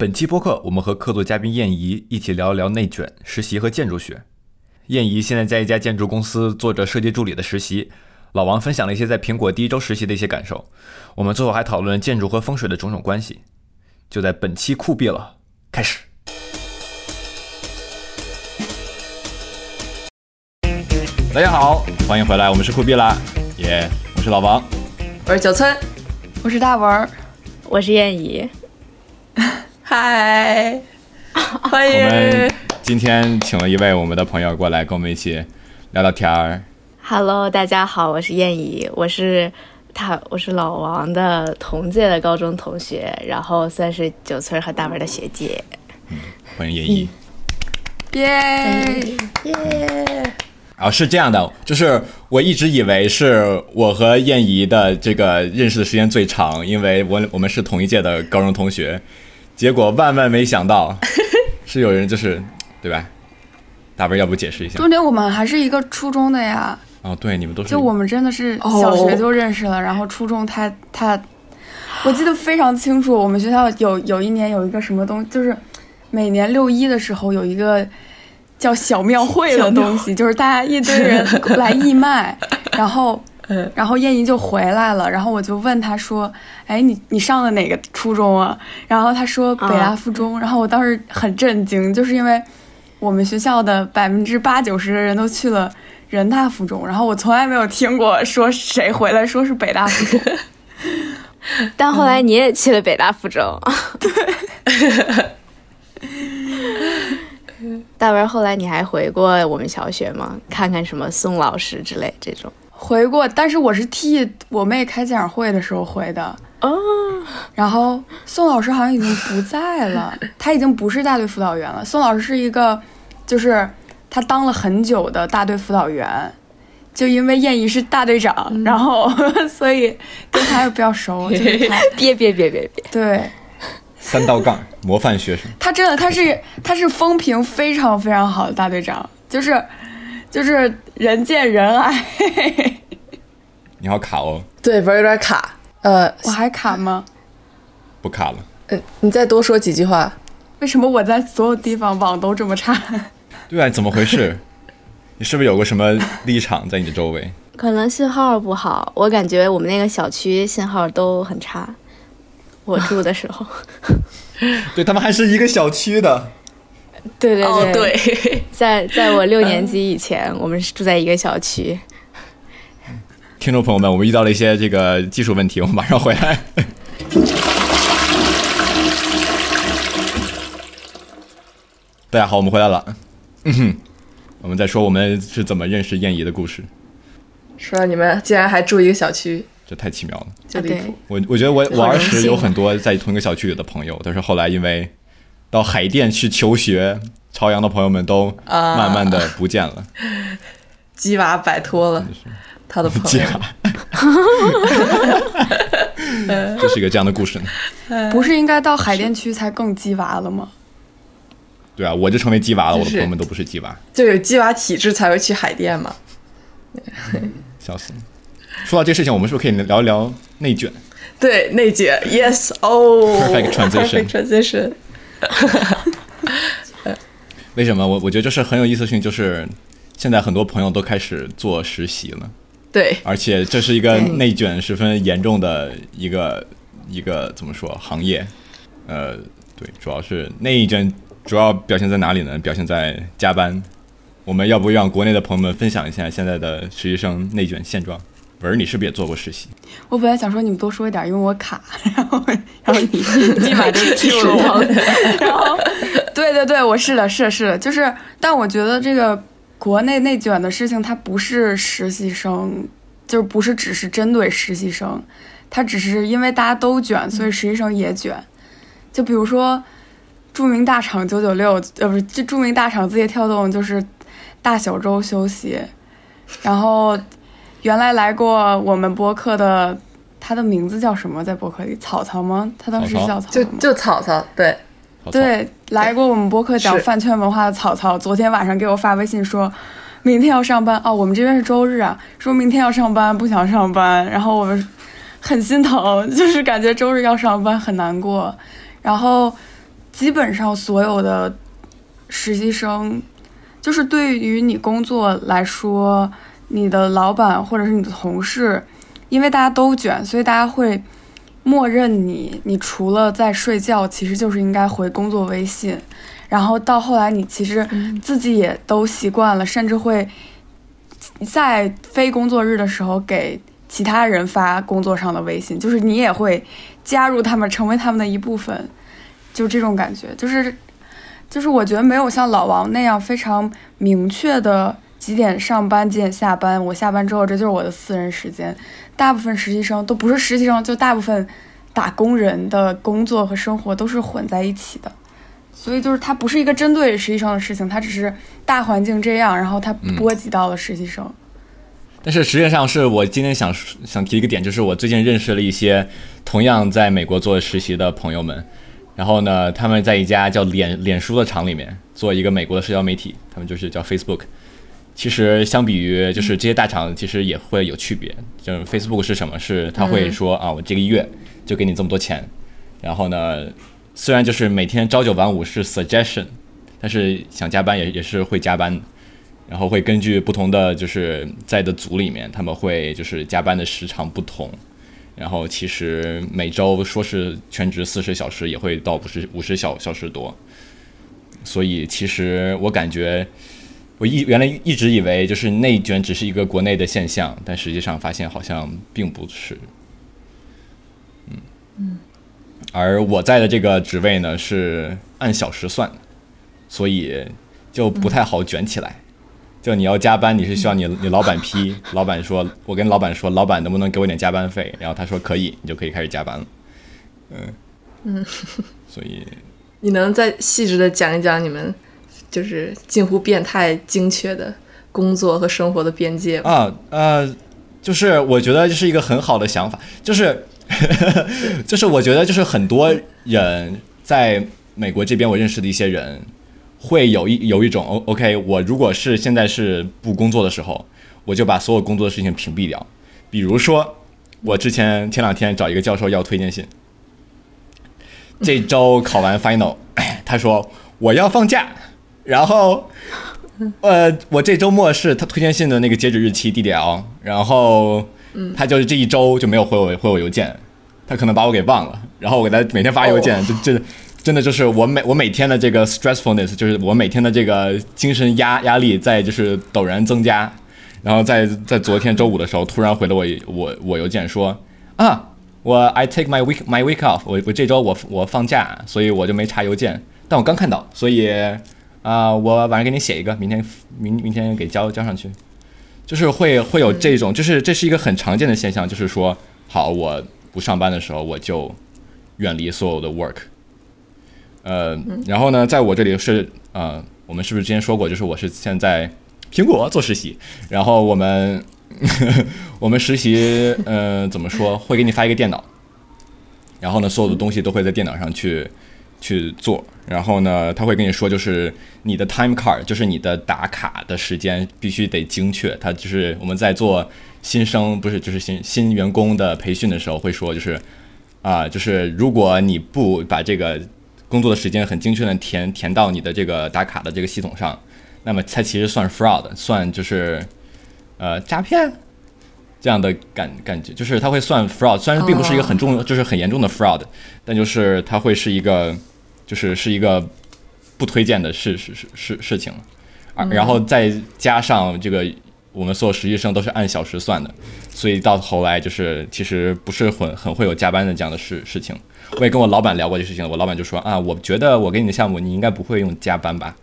本期播客，我们和客座嘉宾燕怡一起聊一聊内卷、实习和建筑学。燕怡现在在一家建筑公司做着设计助理的实习，老王分享了一些在苹果第一周实习的一些感受。我们最后还讨论建筑和风水的种种关系。就在本期酷毙了，开始。大家好，欢迎回来，我们是酷毙啦，耶！我是老王，我是九村，我是大文，我是燕怡。嗨，欢迎！我们今天请了一位我们的朋友过来跟我们一起聊聊天儿。Hello，大家好，我是燕怡，我是他，我是老王的同届的高中同学，然后算是九村和大文的学姐。嗯，欢迎燕怡。耶 耶！啊，是这样的，就是我一直以为是我和燕怡的这个认识的时间最长，因为我我们是同一届的高中同学。结果万万没想到，是有人就是，对吧？大文要不解释一下？重点我们还是一个初中的呀。哦，对，你们都是。就我们真的是小学就认识了，然后初中他他，我记得非常清楚。我们学校有有一年有一个什么东，就是每年六一的时候有一个叫小庙会的东西，就是大家一堆人来义卖，然后。然后燕姨就回来了，然后我就问他说：“哎，你你上的哪个初中啊？”然后他说北大附中，然后我当时很震惊，就是因为我们学校的百分之八九十的人都去了人大附中，然后我从来没有听过说谁回来说是北大附中，但后来你也去了北大附中，对。大文，后来你还回过我们小学吗？看看什么宋老师之类这种。回过，但是我是替我妹开家长会的时候回的哦。然后宋老师好像已经不在了，他已经不是大队辅导员了。宋老师是一个，就是他当了很久的大队辅导员，就因为燕姨是大队长，然后 所以跟他又比较熟。别别别别别，对，三道杠，模范学生。他真的，他是他是风评非常非常好的大队长，就是。就是人见人爱，你好卡哦。对，不是有点卡。呃，我还卡吗？不卡了。呃，你再多说几句话。为什么我在所有地方网都这么差？对啊，怎么回事？你是不是有个什么立场在你的周围？可能信号不好，我感觉我们那个小区信号都很差。我住的时候。对他们还是一个小区的。对对对对，在在我六年级以前，我们是住在一个小区。听众朋友们，我们遇到了一些这个技术问题，我们马上回来。大家好，我们回来了。嗯哼，我们在说我们是怎么认识燕姨的故事。说你们竟然还住一个小区，这太奇妙了，就离谱。我我觉得我我儿时有很多在同一个小区里的朋友，但是后来因为。到海淀去求学，朝阳的朋友们都慢慢的不见了。鸡娃摆脱了他的朋友。这是一个这样的故事呢。不是应该到海淀区才更鸡娃了吗？对啊，我就成为鸡娃了，我的朋友们都不是鸡娃。就有鸡娃体质才会去海淀嘛。笑死了。说到这事情，我们是不是可以聊一聊内卷？对，内卷。Yes. Oh. Perfect transition. Perfect transition. 为什么我我觉得就是很有意思性，就是现在很多朋友都开始做实习了，对，而且这是一个内卷十分严重的一个一个怎么说行业？呃，对，主要是内卷主要表现在哪里呢？表现在加班。我们要不让国内的朋友们分享一下现在的实习生内卷现状？文儿，你是不是也做过实习？我本来想说你们多说一点，因为我卡，然后然后你立马就 Q 了我，然后对对对，我是的，是的，是的，就是，但我觉得这个国内内卷的事情，它不是实习生，就是不是只是针对实习生，它只是因为大家都卷，所以实习生也卷。就比如说著名大厂九九六，呃，不是，就著名大厂字节跳动，就是大小周休息，然后。原来来过我们播客的，他的名字叫什么？在播客里，草草吗？他当时叫草就就草草，对，对，来过我们播客讲饭圈文化的草草，昨天晚上给我发微信说，明天要上班。哦，我们这边是周日啊，说明天要上班，不想上班，然后我们很心疼，就是感觉周日要上班很难过，然后基本上所有的实习生，就是对于你工作来说，你的老板或者是你的同事，因为大家都卷，所以大家会默认你，你除了在睡觉，其实就是应该回工作微信。然后到后来，你其实自己也都习惯了，甚至会在非工作日的时候给其他人发工作上的微信，就是你也会加入他们，成为他们的一部分，就这种感觉，就是就是我觉得没有像老王那样非常明确的几点上班几点下班，我下班之后这就是我的私人时间。大部分实习生都不是实习生，就大部分打工人的工作和生活都是混在一起的。所以就是它不是一个针对实习生的事情，它只是大环境这样，然后它波及到了实习生。但是实际上是我今天想想提一个点，就是我最近认识了一些同样在美国做实习的朋友们，然后呢，他们在一家叫脸脸书的厂里面做一个美国的社交媒体，他们就是叫 Facebook。其实相比于就是这些大厂，其实也会有区别。就是 Facebook 是什么？是他会说啊，我这个月就给你这么多钱，然后呢。虽然就是每天朝九晚五是 suggestion，但是想加班也也是会加班，然后会根据不同的就是在的组里面，他们会就是加班的时长不同，然后其实每周说是全职四十小时，也会到五十五十小小时多，所以其实我感觉我一原来一直以为就是内卷只是一个国内的现象，但实际上发现好像并不是，嗯嗯。而我在的这个职位呢是按小时算，所以就不太好卷起来。就你要加班，你是需要你你老板批，老板说，我跟老板说，老板能不能给我点加班费？然后他说可以，你就可以开始加班了。嗯嗯，所以你能再细致的讲一讲你们就是近乎变态精确的工作和生活的边界？啊呃，就是我觉得这是一个很好的想法，就是。就是我觉得，就是很多人在美国这边，我认识的一些人，会有一有一种 O O K，我如果是现在是不工作的时候，我就把所有工作的事情屏蔽掉。比如说，我之前前两天找一个教授要推荐信，这周考完 final，他说我要放假，然后呃，我这周末是他推荐信的那个截止日期 D D L，然后。他就是这一周就没有回我回我邮件，他可能把我给忘了。然后我给他每天发邮件，就这真的就是我每我每天的这个 stressfulness，就是我每天的这个精神压压力在就是陡然增加。然后在在昨天周五的时候，突然回了我我我邮件说啊，我 I take my week my week off，我我这周我我放假，所以我就没查邮件。但我刚看到，所以啊，我晚上给你写一个，明天明明天给交交上去。就是会会有这种，就是这是一个很常见的现象，就是说，好，我不上班的时候，我就远离所有的 work。呃，然后呢，在我这里是呃，我们是不是之前说过，就是我是现在苹果做实习，然后我们 我们实习，呃，怎么说，会给你发一个电脑，然后呢，所有的东西都会在电脑上去。去做，然后呢，他会跟你说，就是你的 time card，就是你的打卡的时间必须得精确。他就是我们在做新生，不是就是新新员工的培训的时候会说，就是啊，就是如果你不把这个工作的时间很精确的填填到你的这个打卡的这个系统上，那么它其实算 fraud，算就是呃诈骗这样的感感觉，就是他会算 fraud，虽然并不是一个很重，就是很严重的 fraud，但就是它会是一个。就是是一个不推荐的事事事事事情，啊，然后再加上这个，我们所有实习生都是按小时算的，所以到头来就是其实不是很很会有加班的这样的事事情。我也跟我老板聊过这事情，我老板就说啊，我觉得我给你的项目你应该不会用加班吧，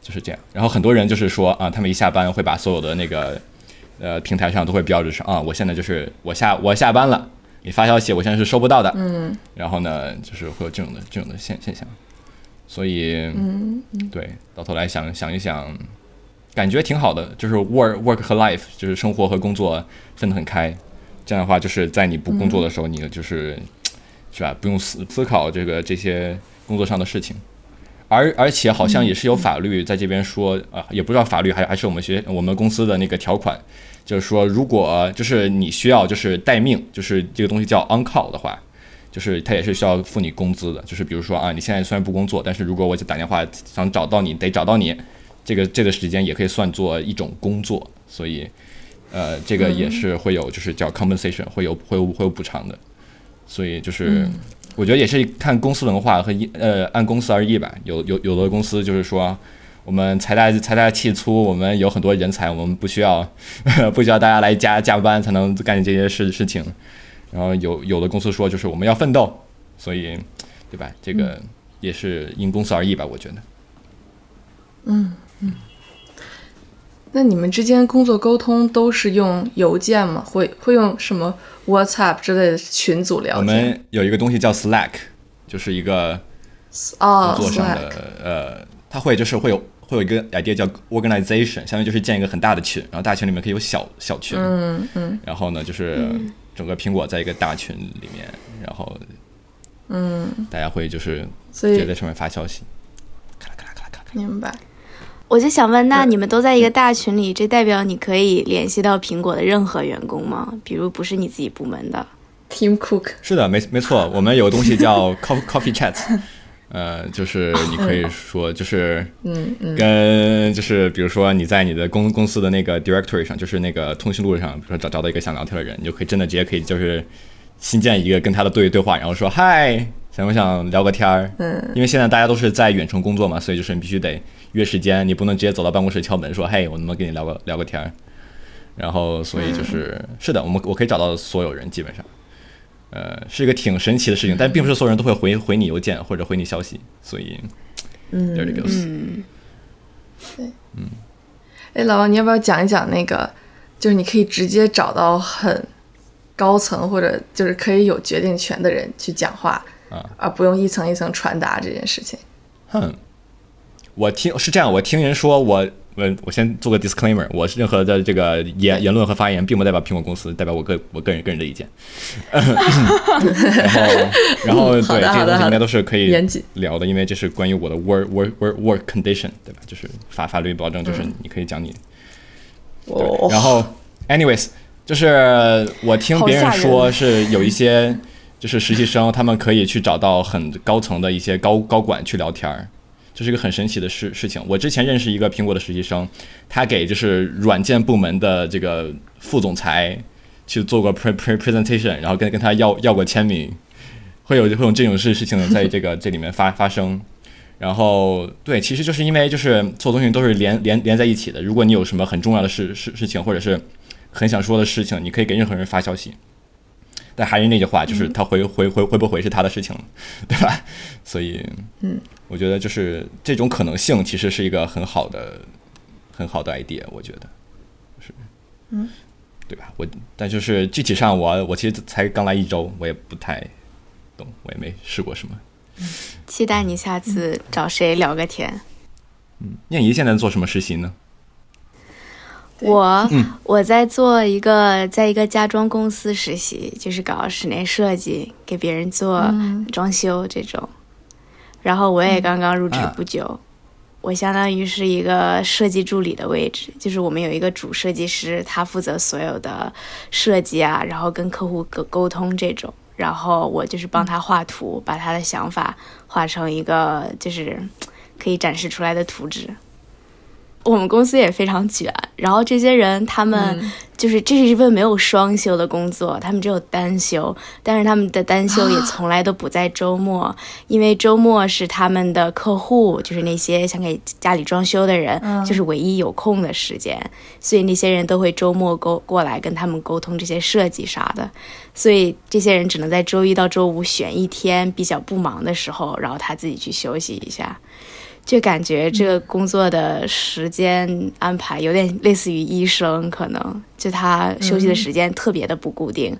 就是这样。然后很多人就是说啊，他们一下班会把所有的那个呃平台上都会标志上啊，我现在就是我下我下班了。你发消息，我现在是收不到的。嗯，然后呢，就是会有这种的这种的现现象，所以，嗯，对，到头来想想一想，感觉挺好的，就是 work work 和 life，就是生活和工作分得很开。这样的话，就是在你不工作的时候，你就是是吧，不用思思考这个这些工作上的事情。而而且好像也是有法律在这边说啊，也不知道法律还还是我们学我们公司的那个条款。就是说，如果就是你需要就是待命，就是这个东西叫 on call 的话，就是他也是需要付你工资的。就是比如说啊，你现在虽然不工作，但是如果我打电话想找到你，得找到你，这个这个时间也可以算作一种工作，所以呃，这个也是会有就是叫 compensation，会有会有会有补偿的。所以就是我觉得也是看公司文化和一呃按公司而异吧。有有有的公司就是说。我们财大财大气粗，我们有很多人才，我们不需要 不需要大家来加加班才能干这些事事情。然后有有的公司说，就是我们要奋斗，所以对吧？这个也是因公司而异吧，我觉得。嗯嗯。那你们之间工作沟通都是用邮件吗？会会用什么 WhatsApp 之类的群组聊天？我们有一个东西叫 Slack，就是一个工作上的呃，它会就是会有。会有一个 idea 叫 organization，相当于就是建一个很大的群，然后大群里面可以有小小群，嗯嗯，然后呢就是整个苹果在一个大群里面，然后嗯，大家会就是直接在上面发消息，咔啦咔啦咔啦咔啦。明白。我就想问，那你们都在一个大群里，这代表你可以联系到苹果的任何员工吗？比如不是你自己部门的 Team Cook？是的，没没错，我们有个东西叫 coffee coffee chat。呃，就是你可以说，就是嗯嗯，跟就是比如说你在你的公公司的那个 directory 上，就是那个通讯录上，比如说找找到一个想聊天的人，你就可以真的直接可以就是新建一个跟他的对对话，然后说嗨，想不想聊个天儿？嗯，因为现在大家都是在远程工作嘛，所以就是你必须得约时间，你不能直接走到办公室敲门说嘿，我能不能跟你聊个聊个天儿？然后所以就是是的，我们我可以找到所有人基本上。呃，是一个挺神奇的事情，但并不是所有人都会回回你邮件或者回你消息，所以，嗯，there it goes，嗯，对，嗯，哎，老王，你要不要讲一讲那个，就是你可以直接找到很高层或者就是可以有决定权的人去讲话啊，而不用一层一层传达这件事情？哼，我听是这样，我听人说我。我我先做个 disclaimer，我任何的这个言言论和发言，并不代表苹果公司，代表我个我个人个人的意见。然后，然后对这些东西应该都是可以聊的，因为这是关于我的 work work work work condition，对吧？就是法法律保证，就是你可以讲你。对，然后，anyways，就是我听别人说是有一些就是实习生，他们可以去找到很高层的一些高高管去聊天儿。这是一个很神奇的事事情。我之前认识一个苹果的实习生，他给就是软件部门的这个副总裁去做过 pre pre presentation，然后跟跟他要要过签名，会有会有这种事事情在这个这里面发发生。然后对，其实就是因为就是做东西都是连连连在一起的。如果你有什么很重要的事事事情，或者是很想说的事情，你可以给任何人发消息。但还是那句话，就是他回回回回不回是他的事情了，对吧？所以，嗯，我觉得就是这种可能性其实是一个很好的、很好的 idea，我觉得是，嗯，对吧？我但就是具体上，我我其实才刚来一周，我也不太懂，我也没试过什么。期待你下次找谁聊个天。嗯，念怡现在做什么实习呢？我我在做一个，在一个家装公司实习，就是搞室内设计，给别人做装修这种。然后我也刚刚入职不久，我相当于是一个设计助理的位置，就是我们有一个主设计师，他负责所有的设计啊，然后跟客户沟沟通这种。然后我就是帮他画图，把他的想法画成一个就是可以展示出来的图纸。我们公司也非常卷，然后这些人他们就是这是一份没有双休的工作，他们只有单休，但是他们的单休也从来都不在周末，因为周末是他们的客户，就是那些想给家里装修的人，就是唯一有空的时间，所以那些人都会周末沟过来跟他们沟通这些设计啥的，所以这些人只能在周一到周五选一天比较不忙的时候，然后他自己去休息一下。就感觉这个工作的时间安排有点类似于医生，可能就他休息的时间特别的不固定。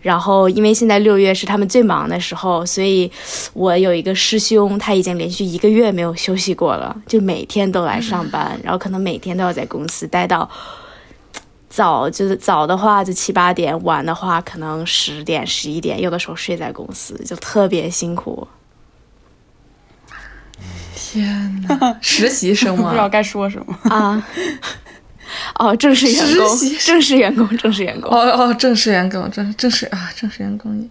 然后因为现在六月是他们最忙的时候，所以我有一个师兄，他已经连续一个月没有休息过了，就每天都来上班，然后可能每天都要在公司待到早，就是早的话就七八点，晚的话可能十点十一点，有的时候睡在公司，就特别辛苦。天哪，实习生吗？不知道该说什么啊。哦，正式员工，正式员工，正式员工。哦哦，正式员工，正正式啊，正式员工。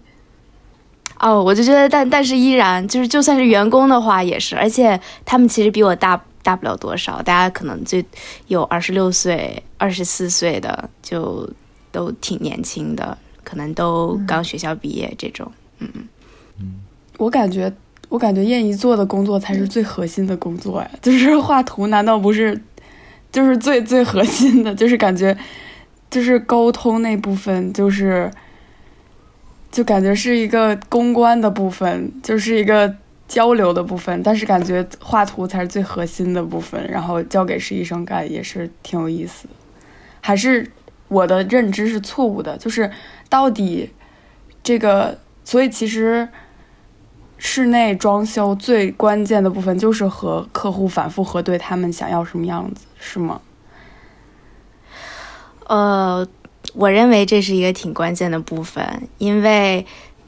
哦，我就觉得，但但是依然就是，就算是员工的话也是，而且他们其实比我大大不了多少，大家可能最有二十六岁、二十四岁的，就都挺年轻的，可能都刚学校毕业这种。嗯嗯，我感觉，我感觉燕姨做的工作才是最核心的工作呀，就是画图，难道不是就是最最核心的？就是感觉，就是沟通那部分，就是。就感觉是一个公关的部分，就是一个交流的部分，但是感觉画图才是最核心的部分，然后交给实习生干也是挺有意思。还是我的认知是错误的，就是到底这个，所以其实室内装修最关键的部分就是和客户反复核对他们想要什么样子，是吗？呃。我认为这是一个挺关键的部分，因为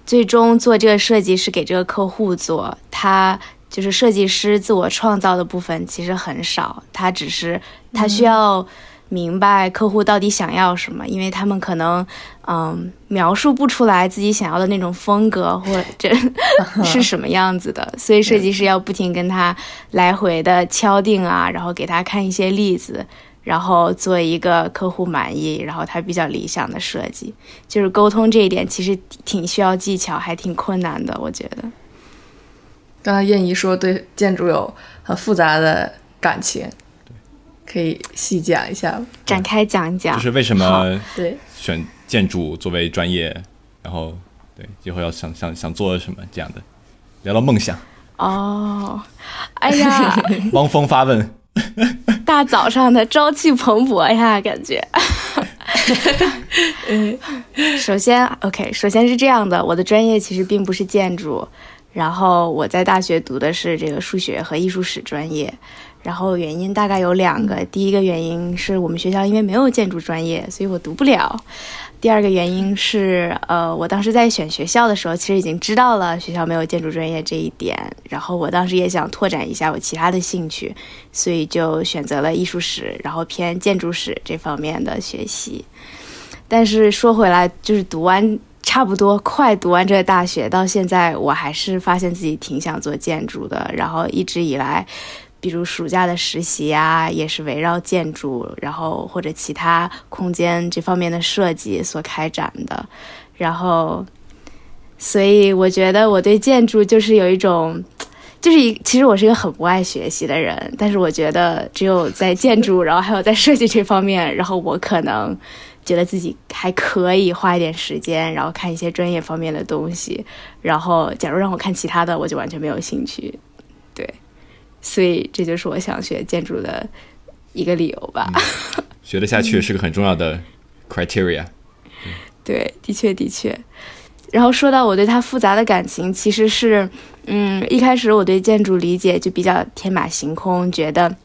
最终做这个设计是给这个客户做，他就是设计师自我创造的部分其实很少，他只是他需要明白客户到底想要什么，因为他们可能嗯描述不出来自己想要的那种风格或者 是什么样子的，所以设计师要不停跟他来回的敲定啊，然后给他看一些例子。然后做一个客户满意，然后他比较理想的设计，就是沟通这一点其实挺需要技巧，还挺困难的，我觉得。刚才燕姨说对建筑有很复杂的感情，可以细讲一下，展开讲一讲，就是为什么对选建筑作为专业，然后对以后要想想想做什么这样的，聊聊梦想。哦，哎呀，汪峰发问。大早上的朝气蓬勃呀，感觉。嗯，首先，OK，首先是这样的，我的专业其实并不是建筑，然后我在大学读的是这个数学和艺术史专业，然后原因大概有两个，第一个原因是我们学校因为没有建筑专业，所以我读不了。第二个原因是，呃，我当时在选学校的时候，其实已经知道了学校没有建筑专业这一点。然后我当时也想拓展一下我其他的兴趣，所以就选择了艺术史，然后偏建筑史这方面的学习。但是说回来，就是读完差不多快读完这个大学，到现在我还是发现自己挺想做建筑的。然后一直以来。比如暑假的实习啊，也是围绕建筑，然后或者其他空间这方面的设计所开展的。然后，所以我觉得我对建筑就是有一种，就是一其实我是一个很不爱学习的人，但是我觉得只有在建筑，然后还有在设计这方面，然后我可能觉得自己还可以花一点时间，然后看一些专业方面的东西。然后，假如让我看其他的，我就完全没有兴趣。对。所以这就是我想学建筑的一个理由吧。学得下去是个很重要的 criteria。对，的确的确。然后说到我对它复杂的感情，其实是，嗯，一开始我对建筑理解就比较天马行空，觉得。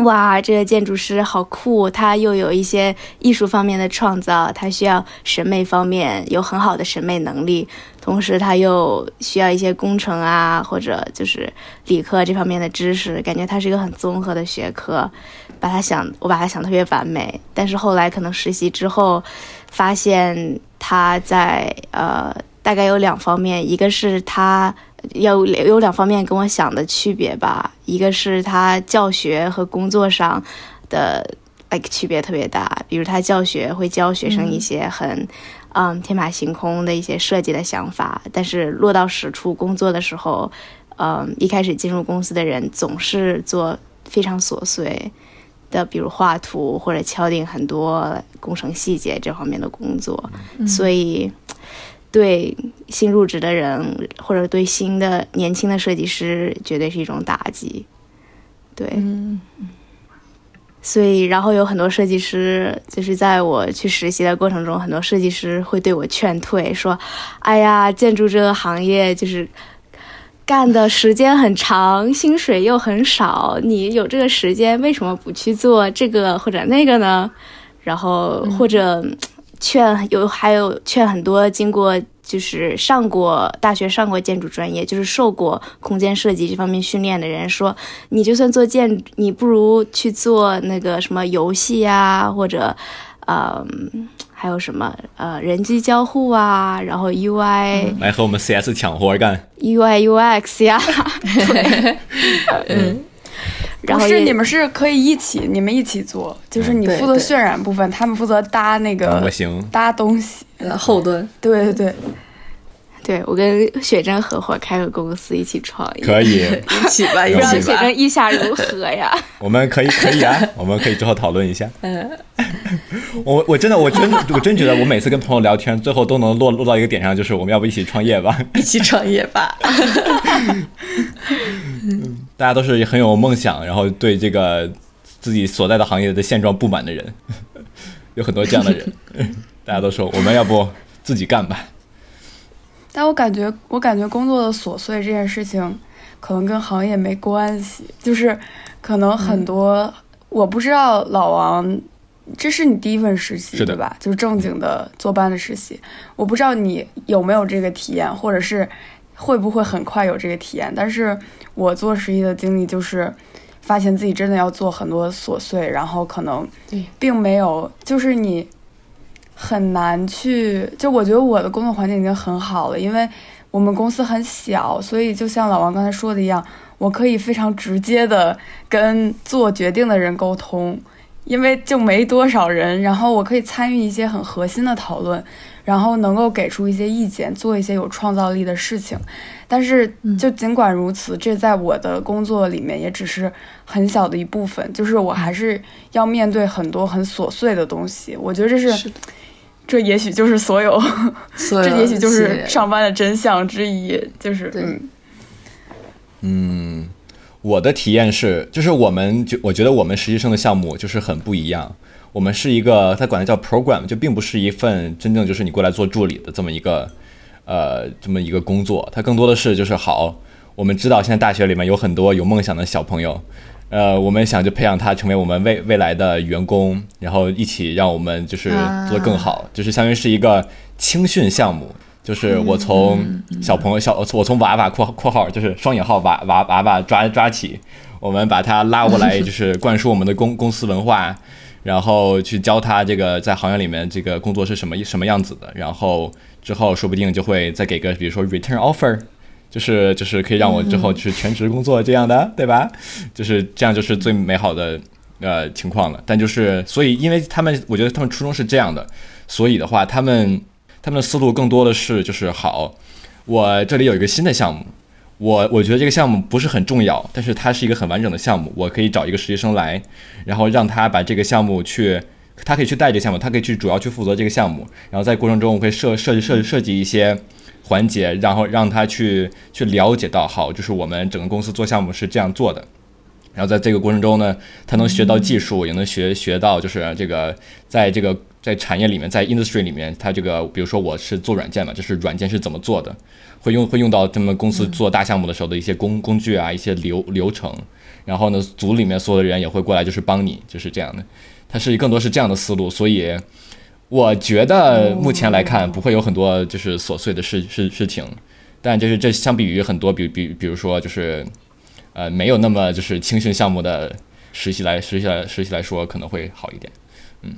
哇，这个建筑师好酷！他又有一些艺术方面的创造，他需要审美方面有很好的审美能力，同时他又需要一些工程啊，或者就是理科这方面的知识。感觉他是一个很综合的学科，把他想，我把他想特别完美。但是后来可能实习之后，发现他在呃，大概有两方面，一个是他。有有两方面跟我想的区别吧，一个是他教学和工作上的 like 区别特别大，比如他教学会教学生一些很嗯天马行空的一些设计的想法，但是落到实处工作的时候，嗯一开始进入公司的人总是做非常琐碎的，比如画图或者敲定很多工程细节这方面的工作，所以。对新入职的人，或者对新的年轻的设计师，绝对是一种打击。对，所以然后有很多设计师，就是在我去实习的过程中，很多设计师会对我劝退，说：“哎呀，建筑这个行业就是干的时间很长，薪水又很少，你有这个时间，为什么不去做这个或者那个呢？”然后或者。劝有还有劝很多经过就是上过大学上过建筑专业就是受过空间设计这方面训练的人说，你就算做建，你不如去做那个什么游戏呀或者，嗯，还有什么呃人机交互啊，然后 UI、来和我们 CS 抢活干。UI UX 呀，对，嗯，然后也不是你们是可以一起，你们一起做，就是你负责渲染部分，他们负责搭那个模型搭东西。呃后端对对对，对我跟雪珍合伙开个公司一起创业，可以，一起吧，一不不知道起吧。雪珍意下如何呀？我们可以可以啊，我们可以之后讨论一下。嗯，我我真的我真我真觉得我每次跟朋友聊天，最后都能落落到一个点上，就是我们要不一起创业吧？一起创业吧。大家都是很有梦想，然后对这个自己所在的行业的现状不满的人，有很多这样的人。大家都说我们要不自己干吧？但我感觉，我感觉工作的琐碎这件事情，可能跟行业没关系，就是可能很多，我不知道老王，这是你第一份实习对吧？就是正经的坐班的实习，我不知道你有没有这个体验，或者是会不会很快有这个体验。但是我做实习的经历就是，发现自己真的要做很多琐碎，然后可能并没有，就是你很难去，就我觉得我的工作环境已经很好了，因为我们公司很小，所以就像老王刚才说的一样，我可以非常直接的跟做决定的人沟通，因为就没多少人，然后我可以参与一些很核心的讨论，然后能够给出一些意见，做一些有创造力的事情。但是就尽管如此，这在我的工作里面也只是很小的一部分，就是我还是要面对很多很琐碎的东西。我觉得这是，是这也许就是所有，所有 这也许就是上班的真相之一，就是嗯。嗯，我的体验是，就是我们就我觉得我们实习生的项目就是很不一样。我们是一个，他管它叫 program，就并不是一份真正就是你过来做助理的这么一个，呃，这么一个工作。它更多的是就是好，我们知道现在大学里面有很多有梦想的小朋友，呃，我们想就培养他成为我们未未来的员工，然后一起让我们就是做得更好，就是相当于是一个青训项目。就是我从小朋友小，我从娃娃（括括号就是双引号娃娃娃娃抓抓起），我们把他拉过来，就是灌输我们的公公司文化，然后去教他这个在行业里面这个工作是什么什么样子的，然后之后说不定就会再给个比如说 return offer，就是就是可以让我之后去全职工作这样的，对吧？就是这样就是最美好的呃情况了。但就是所以，因为他们我觉得他们初衷是这样的，所以的话，他们他们的思路更多的是就是好，我这里有一个新的项目。我我觉得这个项目不是很重要，但是它是一个很完整的项目，我可以找一个实习生来，然后让他把这个项目去，他可以去带这个项目，他可以去主要去负责这个项目，然后在过程中我会设设计设设计一些环节，然后让他去去了解到，好，就是我们整个公司做项目是这样做的。然后在这个过程中呢，他能学到技术，也能学学到就是这个在这个在产业里面，在 industry 里面，他这个比如说我是做软件嘛，就是软件是怎么做的，会用会用到他们公司做大项目的时候的一些工工具啊，一些流流程。然后呢，组里面所有的人也会过来，就是帮你，就是这样的。它是更多是这样的思路，所以我觉得目前来看不会有很多就是琐碎的事事事情，但就是这相比于很多比比比如说就是呃没有那么就是青训项目的实习来实习来实习来说可能会好一点。嗯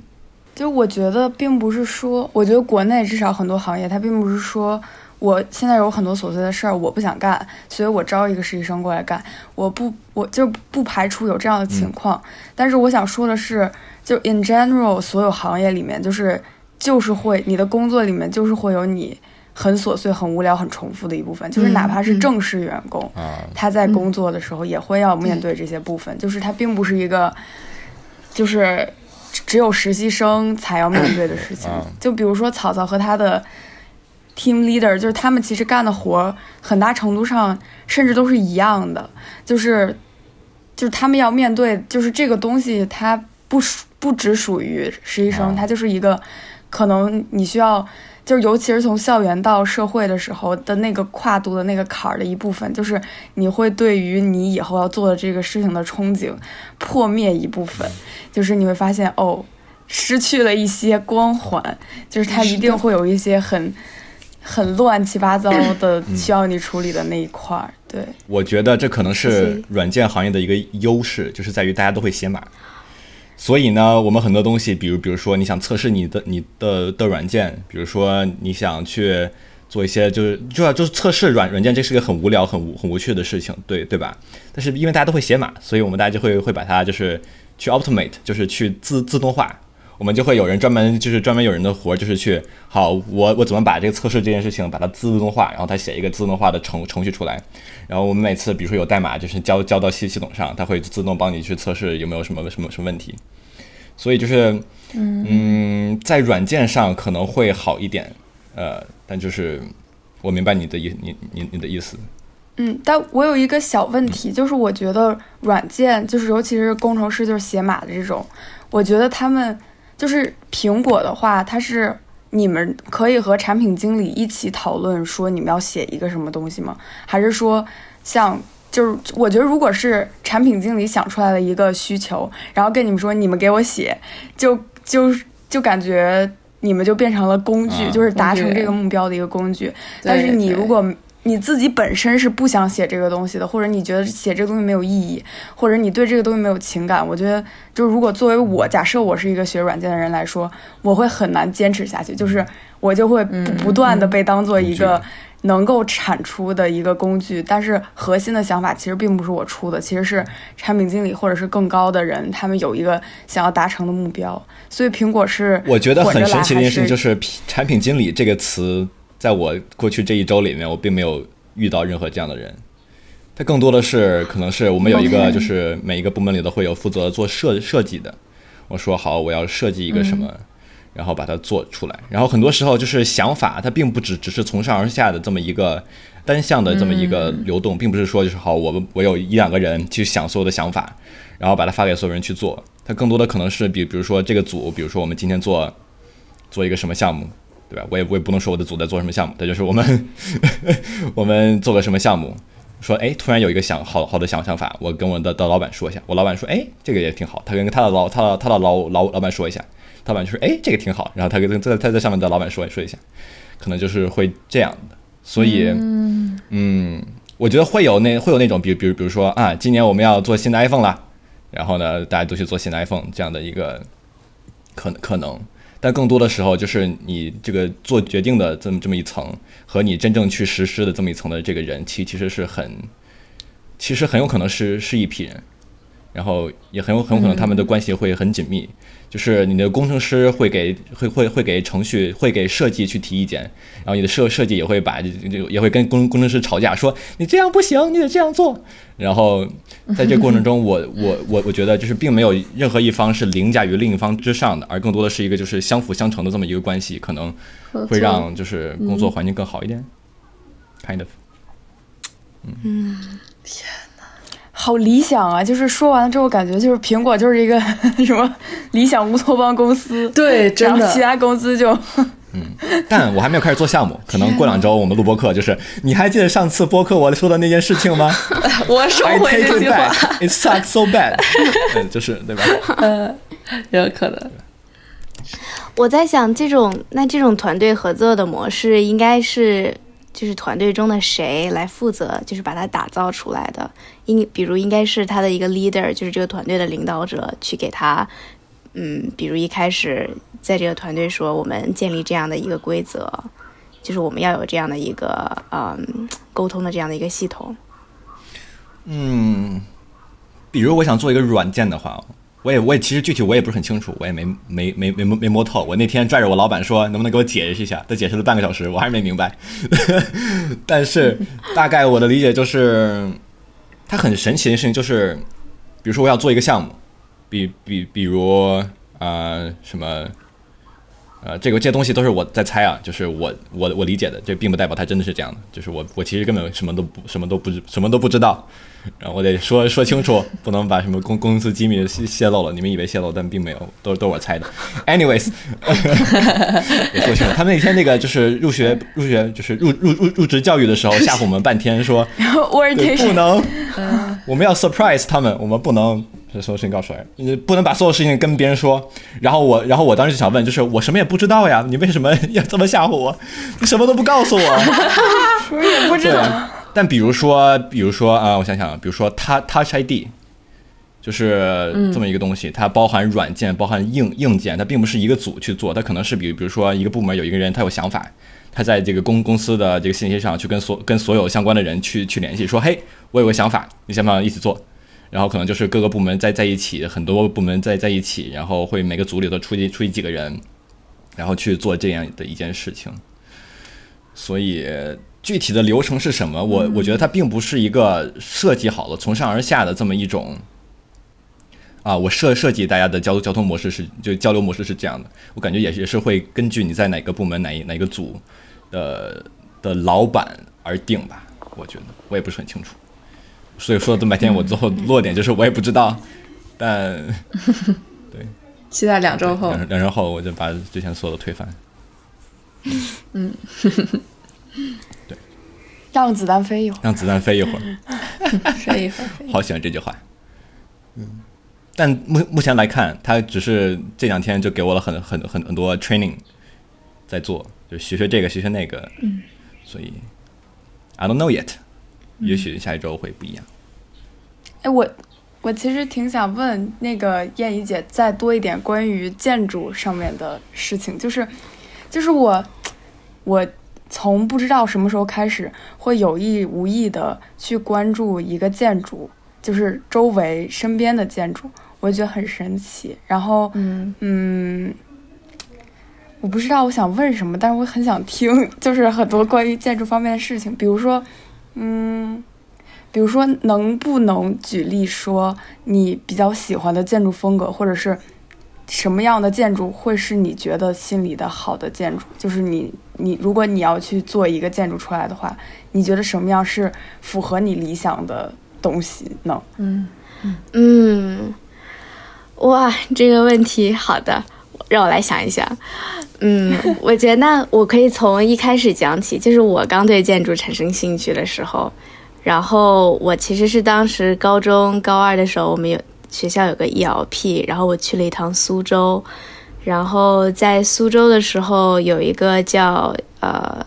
就我觉得并不是说，我觉得国内至少很多行业，它并不是说我现在有很多琐碎的事儿，我不想干，所以我招一个实习生过来干。我不，我就不排除有这样的情况。但是我想说的是，就 in general，所有行业里面，就是就是会你的工作里面就是会有你很琐碎、很无聊、很重复的一部分，就是哪怕是正式员工，啊，他在工作的时候也会要面对这些部分，就是他并不是一个，就是只只有实习生才要面对的事情啊。就比如说草草和他的 team leader，就是他们其实干的活儿很大程度上甚至都是一样的，就是就是他们要面对，就是这个东西它不属不只属于实习生，啊它就是一个可能你需要。就是尤其是从校园到社会的时候的那个跨度的那个坎儿的一部分，就是你会对于你以后要做的这个事情的憧憬破灭一部分，就是你会发现哦，失去了一些光环，就是它一定会有一些很很乱七八糟的需要你处理的那一块儿。对，我觉得这可能是软件行业的一个优势，就是在于大家都会写码。所以呢，我们很多东西，比如比如说你想测试你的你的的软件，比如说你想去做一些就是就要就是测试软软件，这是个很无聊很无很无趣的事情，对对吧？但是因为大家都会写码，所以我们大家就会会把它就是去 automate，就是去自自动化。我们就会有人专门就是专门有人的活，就是去好我我怎么把这个测试这件事情把它自动化，然后他写一个自动化的程程序出来，然后我们每次比如说有代码就是交交到系系统上，它会自动帮你去测试有没有什么什么什么问题。所以就是嗯，在软件上可能会好一点，呃，但就是我明白你的意你你你的意思。嗯，但我有一个小问题，就是我觉得软件就是尤其是工程师就是写码的这种，我觉得他们。就是苹果的话，它是你们可以和产品经理一起讨论，说你们要写一个什么东西吗？还是说，像就是我觉得，如果是产品经理想出来的一个需求，然后跟你们说，你们给我写，就就就感觉你们就变成了工具，就是达成这个目标的一个工具。但是你如果你自己本身是不想写这个东西的，或者你觉得写这个东西没有意义，或者你对这个东西没有情感，我觉得，就是如果作为我，假设我是一个学软件的人来说，我会很难坚持下去，就是我就会不断的被当做一个能够产出的一个工具，但是核心的想法其实并不是我出的，其实是产品经理或者是更高的人，他们有一个想要达成的目标，所以苹果是我觉得很神奇的一件事情，就是产品经理这个词。在我过去这一周里面，我并没有遇到任何这样的人。他更多的是，可能是我们有一个，就是每一个部门里都会有负责做设设计的。我说好，我要设计一个什么，然后把它做出来。然后很多时候就是想法，它并不只只是从上而下的这么一个单向的这么一个流动，并不是说就是好，我们我有一两个人去想所有的想法，然后把它发给所有人去做。它更多的可能是比比如说这个组，比如说我们今天做做一个什么项目。对吧？我也我也不能说我的组在做什么项目，这就是我们我们做个什么项目，说哎，突然有一个想好好的想想法，我跟我的的老板说一下，我老板说哎，这个也挺好，他跟他的老他的他的老老老板说一下，老板就说哎，这个挺好，然后他跟在他在上面的老板说说一下，可能就是会这样的，所以嗯，我觉得会有那会有那种，比如比如比如说啊，今年我们要做新的 iPhone 了，然后呢，大家都去做新的 iPhone 这样的一个可可能。但更多的时候，就是你这个做决定的这么这么一层，和你真正去实施的这么一层的这个人，其其实是很，其实很有可能是是一批人，然后也很有很有可能他们的关系会很紧密。就是你的工程师会给会会会给程序会给设计去提意见，然后你的设设计也会把就也会跟工工程师吵架，说你这样不行，你得这样做。然后在这过程中，我我我我觉得就是并没有任何一方是凌驾于另一方之上的，而更多的是一个就是相辅相成的这么一个关系，可能会让就是工作环境更好一点。Kind of，嗯，天。好理想啊！就是说完了之后，感觉就是苹果就是一个 什么理想乌托邦公司。对，真的。其他公司就嗯，但我还没有开始做项目，可能过两周我们录播课。就是你还记得上次播客我说的那件事情吗？我收回这句话。It sucks so bad。嗯，就是对吧？呃，有可能。我在想，这种那这种团队合作的模式应该是。就是团队中的谁来负责，就是把它打造出来的。应比如应该是他的一个 leader，就是这个团队的领导者，去给他，嗯，比如一开始在这个团队说，我们建立这样的一个规则，就是我们要有这样的一个嗯沟通的这样的一个系统。嗯，比如我想做一个软件的话。我也我也其实具体我也不是很清楚，我也没没没没没摸透。我那天拽着我老板说，能不能给我解释一下？他解释了半个小时，我还是没明白。但是大概我的理解就是，它很神奇的事情就是，比如说我要做一个项目，比比比如啊什么。呃，这个这些东西都是我在猜啊，就是我我我理解的，这并不代表它真的是这样的。就是我我其实根本什么都不什么都不知什么都不知道，然后我得说说清楚，不能把什么公公司机密泄泄露了。你们以为泄露，但并没有，都都是我猜的。Anyways，说清楚。他们那天那个就是入学入学就是入入入入职教育的时候吓唬我们半天，说 不能，我们要 surprise 他们，我们不能。把所有事情告诉来，你不能把所有事情跟别人说。然后我，然后我当时就想问，就是我什么也不知道呀，你为什么 要这么吓唬我？你什么都不告诉我，我也不知道。但比如说，比如说啊，我想想，比如说他 Touch ID，就是这么一个东西，它包含软件，包含硬硬件，它并不是一个组去做，它可能是比比如说一个部门有一个人他有想法，他在这个公公司的这个信息上去跟所跟所有相关的人去去联系，说嘿，我有个想法，你想不想一起做？然后可能就是各个部门在在一起，很多部门在在一起，然后会每个组里头出去出去几个人，然后去做这样的一件事情。所以具体的流程是什么？我我觉得它并不是一个设计好了从上而下的这么一种。啊，我设设计大家的交交通模式是就交流模式是这样的，我感觉也也是会根据你在哪个部门哪一哪个组的的老板而定吧。我觉得我也不是很清楚。所以说这么半天，我最后落点就是我也不知道，但 对，期待两周后，两两周后我就把之前所有的推翻。嗯，对，让子弹飞一会儿，让子弹 飞一会儿，飞一会儿，好喜欢这句话。嗯，但目目前来看，他只是这两天就给我了很很很很多 training 在做，就学学这个学学那个，嗯，所以 I don't know yet。也许下一周会不一样。哎，我我其实挺想问那个燕怡姐再多一点关于建筑上面的事情，就是就是我我从不知道什么时候开始会有意无意的去关注一个建筑，就是周围身边的建筑，我觉得很神奇。然后嗯嗯，我不知道我想问什么，但是我很想听，就是很多关于建筑方面的事情，比如说。嗯，比如说，能不能举例说你比较喜欢的建筑风格，或者是什么样的建筑会是你觉得心里的好的建筑？就是你，你如果你要去做一个建筑出来的话，你觉得什么样是符合你理想的东西呢？嗯嗯，哇，这个问题好的，让我来想一想。嗯，我觉得我可以从一开始讲起，就是我刚对建筑产生兴趣的时候，然后我其实是当时高中高二的时候，我们有学校有个 ELP，然后我去了一趟苏州，然后在苏州的时候有一个叫呃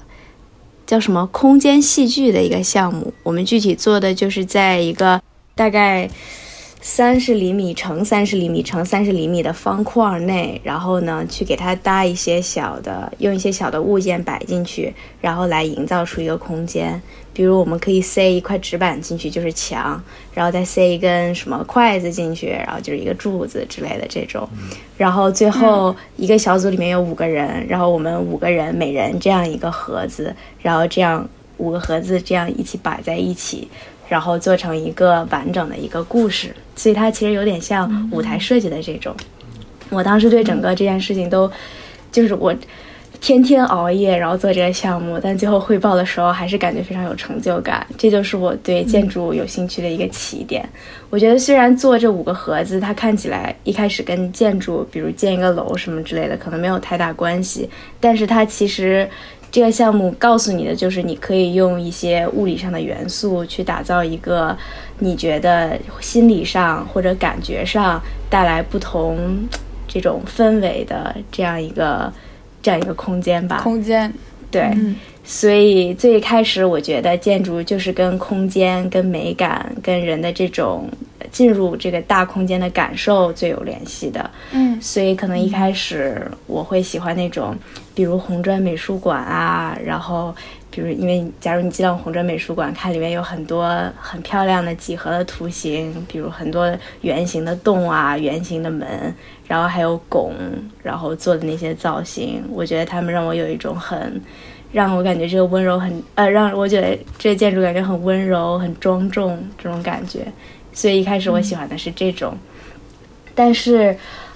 叫什么空间戏剧的一个项目，我们具体做的就是在一个大概。三十厘米乘三十厘米乘三十厘米的方框内，然后呢，去给它搭一些小的，用一些小的物件摆进去，然后来营造出一个空间。比如，我们可以塞一块纸板进去，就是墙，然后再塞一根什么筷子进去，然后就是一个柱子之类的这种。然后最后一个小组里面有五个人，然后我们五个人每人这样一个盒子，然后这样五个盒子这样一起摆在一起。然后做成一个完整的一个故事，所以它其实有点像舞台设计的这种。我当时对整个这件事情都，就是我天天熬夜，然后做这个项目，但最后汇报的时候还是感觉非常有成就感。这就是我对建筑有兴趣的一个起点。我觉得虽然做这五个盒子，它看起来一开始跟建筑，比如建一个楼什么之类的，可能没有太大关系，但是它其实。这个项目告诉你的就是，你可以用一些物理上的元素去打造一个你觉得心理上或者感觉上带来不同这种氛围的这样一个这样一个空间吧。空间，对。所以最开始我觉得建筑就是跟空间、跟美感、跟人的这种进入这个大空间的感受最有联系的。嗯，所以可能一开始我会喜欢那种，比如红砖美术馆啊，然后比如因为假如你进到红砖美术馆，看里面有很多很漂亮的几何的图形，比如很多圆形的洞啊、圆形的门，然后还有拱，然后做的那些造型，我觉得他们让我有一种很。让我感觉这个温柔很，呃，让我觉得这个建筑感觉很温柔、很庄重这种感觉，所以一开始我喜欢的是这种。但是，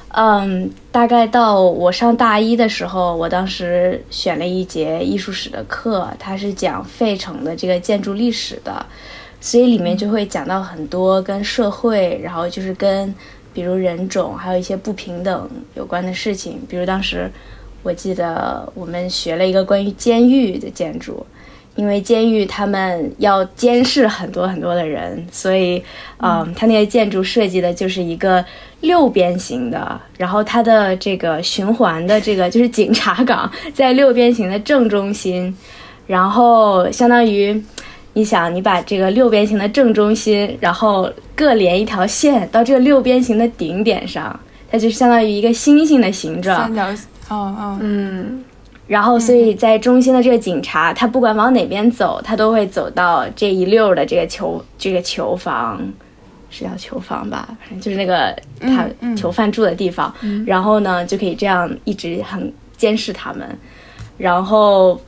嗯，大概到我上大一的时候，我当时选了一节艺术史的课，它是讲费城的这个建筑历史的，所以里面就会讲到很多跟社会，然后就是跟比如人种还有一些不平等有关的事情，比如当时。我记得我们学了一个关于监狱的建筑，因为监狱他们要监视很多很多的人，所以，嗯，它那个建筑设计的就是一个六边形的，然后它的这个循环的这个就是警察岗在六边形的正中心，然后相当于你想，你把这个六边形的正中心，然后各连一条线到这个六边形的顶点上，它就相当于一个星星的形状。三角，哦哦，嗯，然后，所以在中心的这个警察，他不管往哪边走，他都会走到这一溜的这个囚这个囚房，是叫囚房吧？反正就是那个他囚犯住的地方。然后呢，就可以这样一直很监视他们。然后，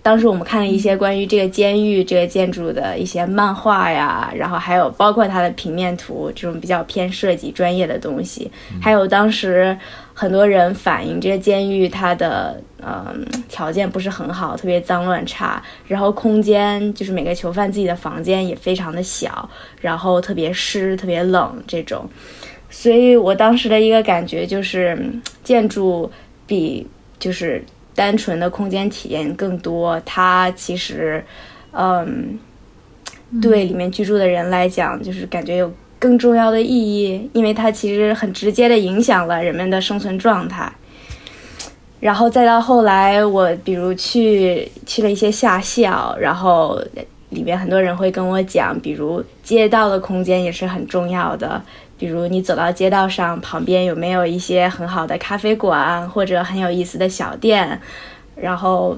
当时我们看了一些关于这个监狱这个建筑的一些漫画呀，然后还有包括它的平面图这种比较偏设计专业的东西，还有当时很多人反映这个监狱它的嗯条件不是很好，特别脏乱差，然后空间就是每个囚犯自己的房间也非常的小，然后特别湿、特别冷这种。所以我当时的一个感觉就是，建筑比就是单纯的空间体验更多，它其实，嗯，对里面居住的人来讲，就是感觉有更重要的意义，因为它其实很直接的影响了人们的生存状态。然后再到后来，我比如去去了一些下校，然后里面很多人会跟我讲，比如街道的空间也是很重要的，比如你走到街道上，旁边有没有一些很好的咖啡馆或者很有意思的小店，然后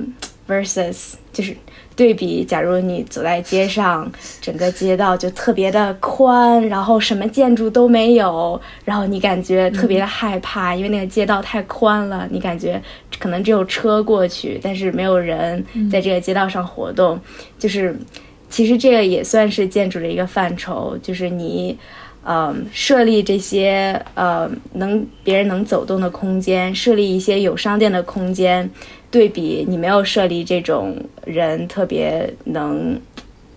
versus 就是对比，假如你走在街上，整个街道就特别的宽，然后什么建筑都没有，然后你感觉特别的害怕，因为那个街道太宽了，你感觉可能只有车过去，但是没有人在这个街道上活动，就是其实这个也算是建筑的一个范畴，就是你。嗯，设立这些呃能别人能走动的空间，设立一些有商店的空间，对比你没有设立这种人特别能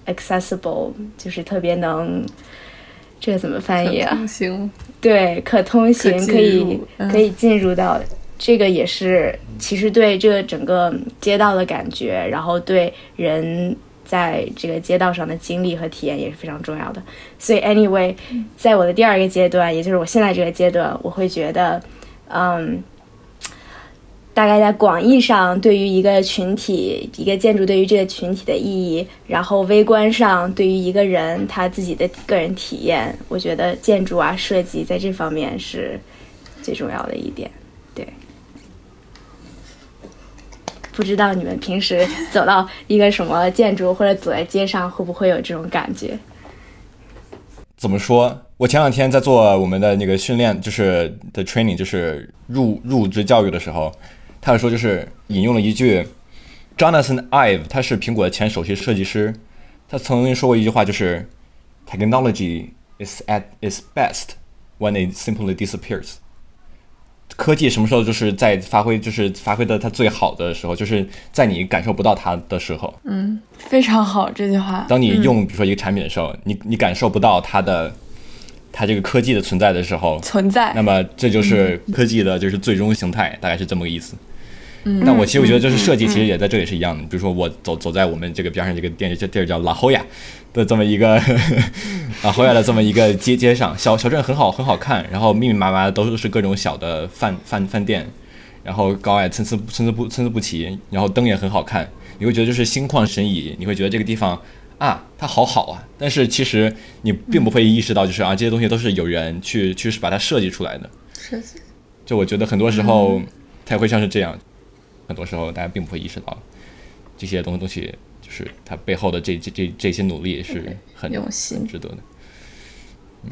accessible，就是特别能，这个怎么翻译啊？通行，对，可通行，可可以嗯可以进入到这个也是，其实对这个整个街道的感觉，然后对人在这个街道上的经历和体验也是非常重要的。所以，anyway，在我的第二个阶段，也就是我现在这个阶段，我会觉得，嗯。大概在广义上，对于一个群体、一个建筑对于这个群体的意义，然后微观上对于一个人他自己的个人体验，我觉得建筑啊设计在这方面是最重要的一点。对，不知道你们平时走到一个什么建筑或者走在街上，会不会有这种感觉？怎么说？我前两天在做我们的那个训练，就是的 training，就是入入职教育的时候，他说就是引用了一句 Jonathan Ive，他是苹果的前首席设计师，他曾经说过一句话，就是 Technology is at its best when it simply disappears。科技什么时候就是在发挥，就是发挥的它最好的时候，就是在你感受不到它的时候。嗯非常好这句话。当你用比如说一个产品的时候，你你感受不到它的它这个科技的存在的时候，存在那么这就是科技的就是最终形态，大概是这么个意思。嗯，但我其实我觉得就是设计其实也在这里是一样的。比如说我走走在我们这个边上这个店这地儿叫拉侯亚的这么一个拉侯亚的这么一个街街上，小小镇很好很好看，然后密密麻麻的都是各种小的饭饭饭店，然后高矮参差参差不参差不齐，然后灯也很好看，你会觉得就是心旷神怡，你会觉得这个地方啊它好好啊，但是其实你并不会意识到就是啊这些东西都是有人去去把它设计出来的。设计，就我觉得很多时候它也会像是这样，很多时候大家并不会意识到这些东东西，就是它背后的这这这这些努力是很用心很值得的。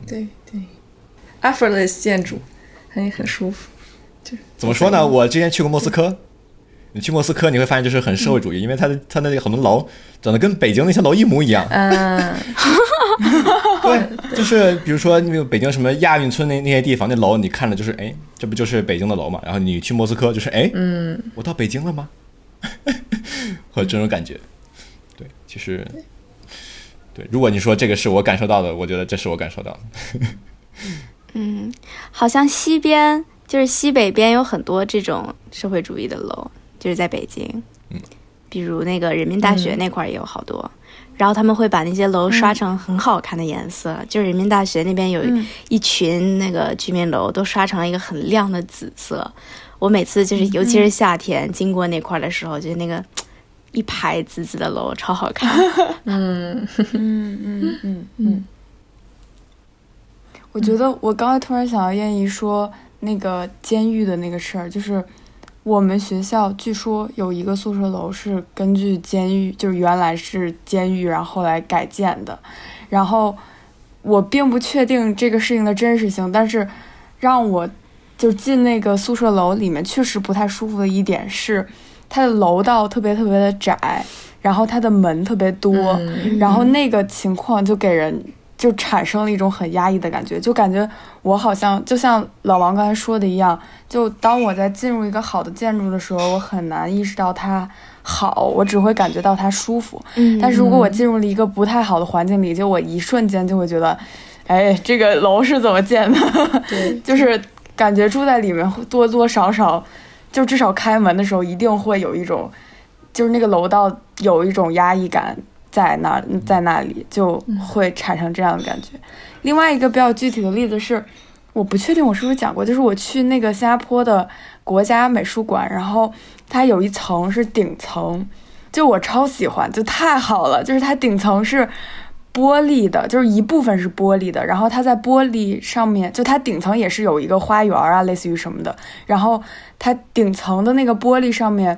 对对，effortless 建筑，很很舒服。就怎么说呢？我之前去过莫斯科，你去莫斯科你会发现就是很社会主义，因为它的它那里很多楼长得跟北京那些楼一模一样。嗯，对，就是比如说那个北京什么亚运村那那些地方，那楼你看着就是哎，这不就是北京的楼嘛？然后你去莫斯科就是哎，嗯，我到北京了吗？或者这种感觉。对，其实对，如果你说这个是我感受到的，我觉得这是我感受到的。嗯好像西边就是西北边有很多这种社会主义的楼，就是在北京，嗯，比如那个人民大学那块儿也有好多，然后他们会把那些楼刷成很好看的颜色，就是人民大学那边有一群那个居民楼都刷成了一个很亮的紫色，我每次就是尤其是夏天经过那块儿的时候，就是那个。一排紫紫的楼，超好看。嗯嗯嗯嗯嗯。我觉得我刚才突然想到燕姨说那个监狱的那个事儿，就是我们学校据说有一个宿舍楼是根据监狱，就是原来是监狱，然后后来改建的。然后我并不确定这个事情的真实性，但是让我就进那个宿舍楼里面确实不太舒服的一点是，它的楼道特别特别的窄，然后它的门特别多，然后那个情况就给人。就产生了一种很压抑的感觉，就感觉我好像就像老王刚才说的一样，就当我在进入一个好的建筑的时候，我很难意识到它好，我只会感觉到它舒服。嗯，但是如果我进入了一个不太好的环境里，就我一瞬间就会觉得，哎，这个楼是怎么建的？对，就是感觉住在里面多多少少，就至少开门的时候一定会有一种，就是那个楼道有一种压抑感。在那，在那里就会产生这样的感觉。另外一个比较具体的例子是，我不确定我是不是讲过，就是我去那个新加坡的国家美术馆，然后它有一层是顶层，就我超喜欢，就太好了。就是它顶层是玻璃的，就是一部分是玻璃的，然后它在玻璃上面，就它顶层也是有一个花园啊，类似于什么的。然后它顶层的那个玻璃上面。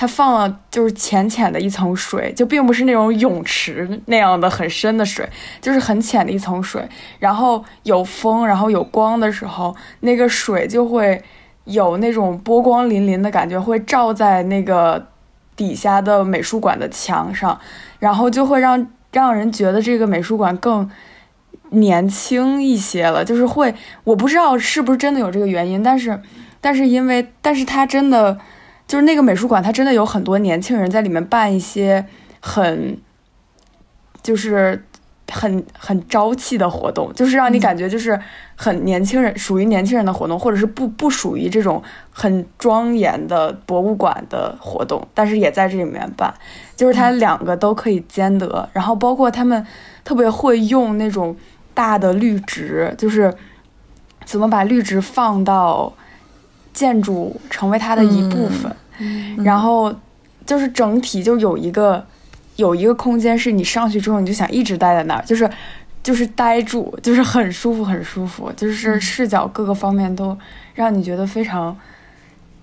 它放了就是浅浅的一层水，就并不是那种泳池那样的很深的水，就是很浅的一层水。然后有风，然后有光的时候，那个水就会有那种波光粼粼的感觉，会照在那个底下的美术馆的墙上，然后就会让让人觉得这个美术馆更年轻一些了。就是会，我不知道是不是真的有这个原因，但是，但是因为，但是它真的。就是那个美术馆，它真的有很多年轻人在里面办一些很，就是很很朝气的活动，就是让你感觉就是很年轻人，属于年轻人的活动，或者是不不属于这种很庄严的博物馆的活动，但是也在这里面办，就是它两个都可以兼得。然后包括他们特别会用那种大的绿植，就是怎么把绿植放到。建筑成为它的一部分，然后就是整体就有一个有一个空间，是你上去之后你就想一直待在那儿，就是就是待住，就是很舒服很舒服，就是视角各个方面都让你觉得非常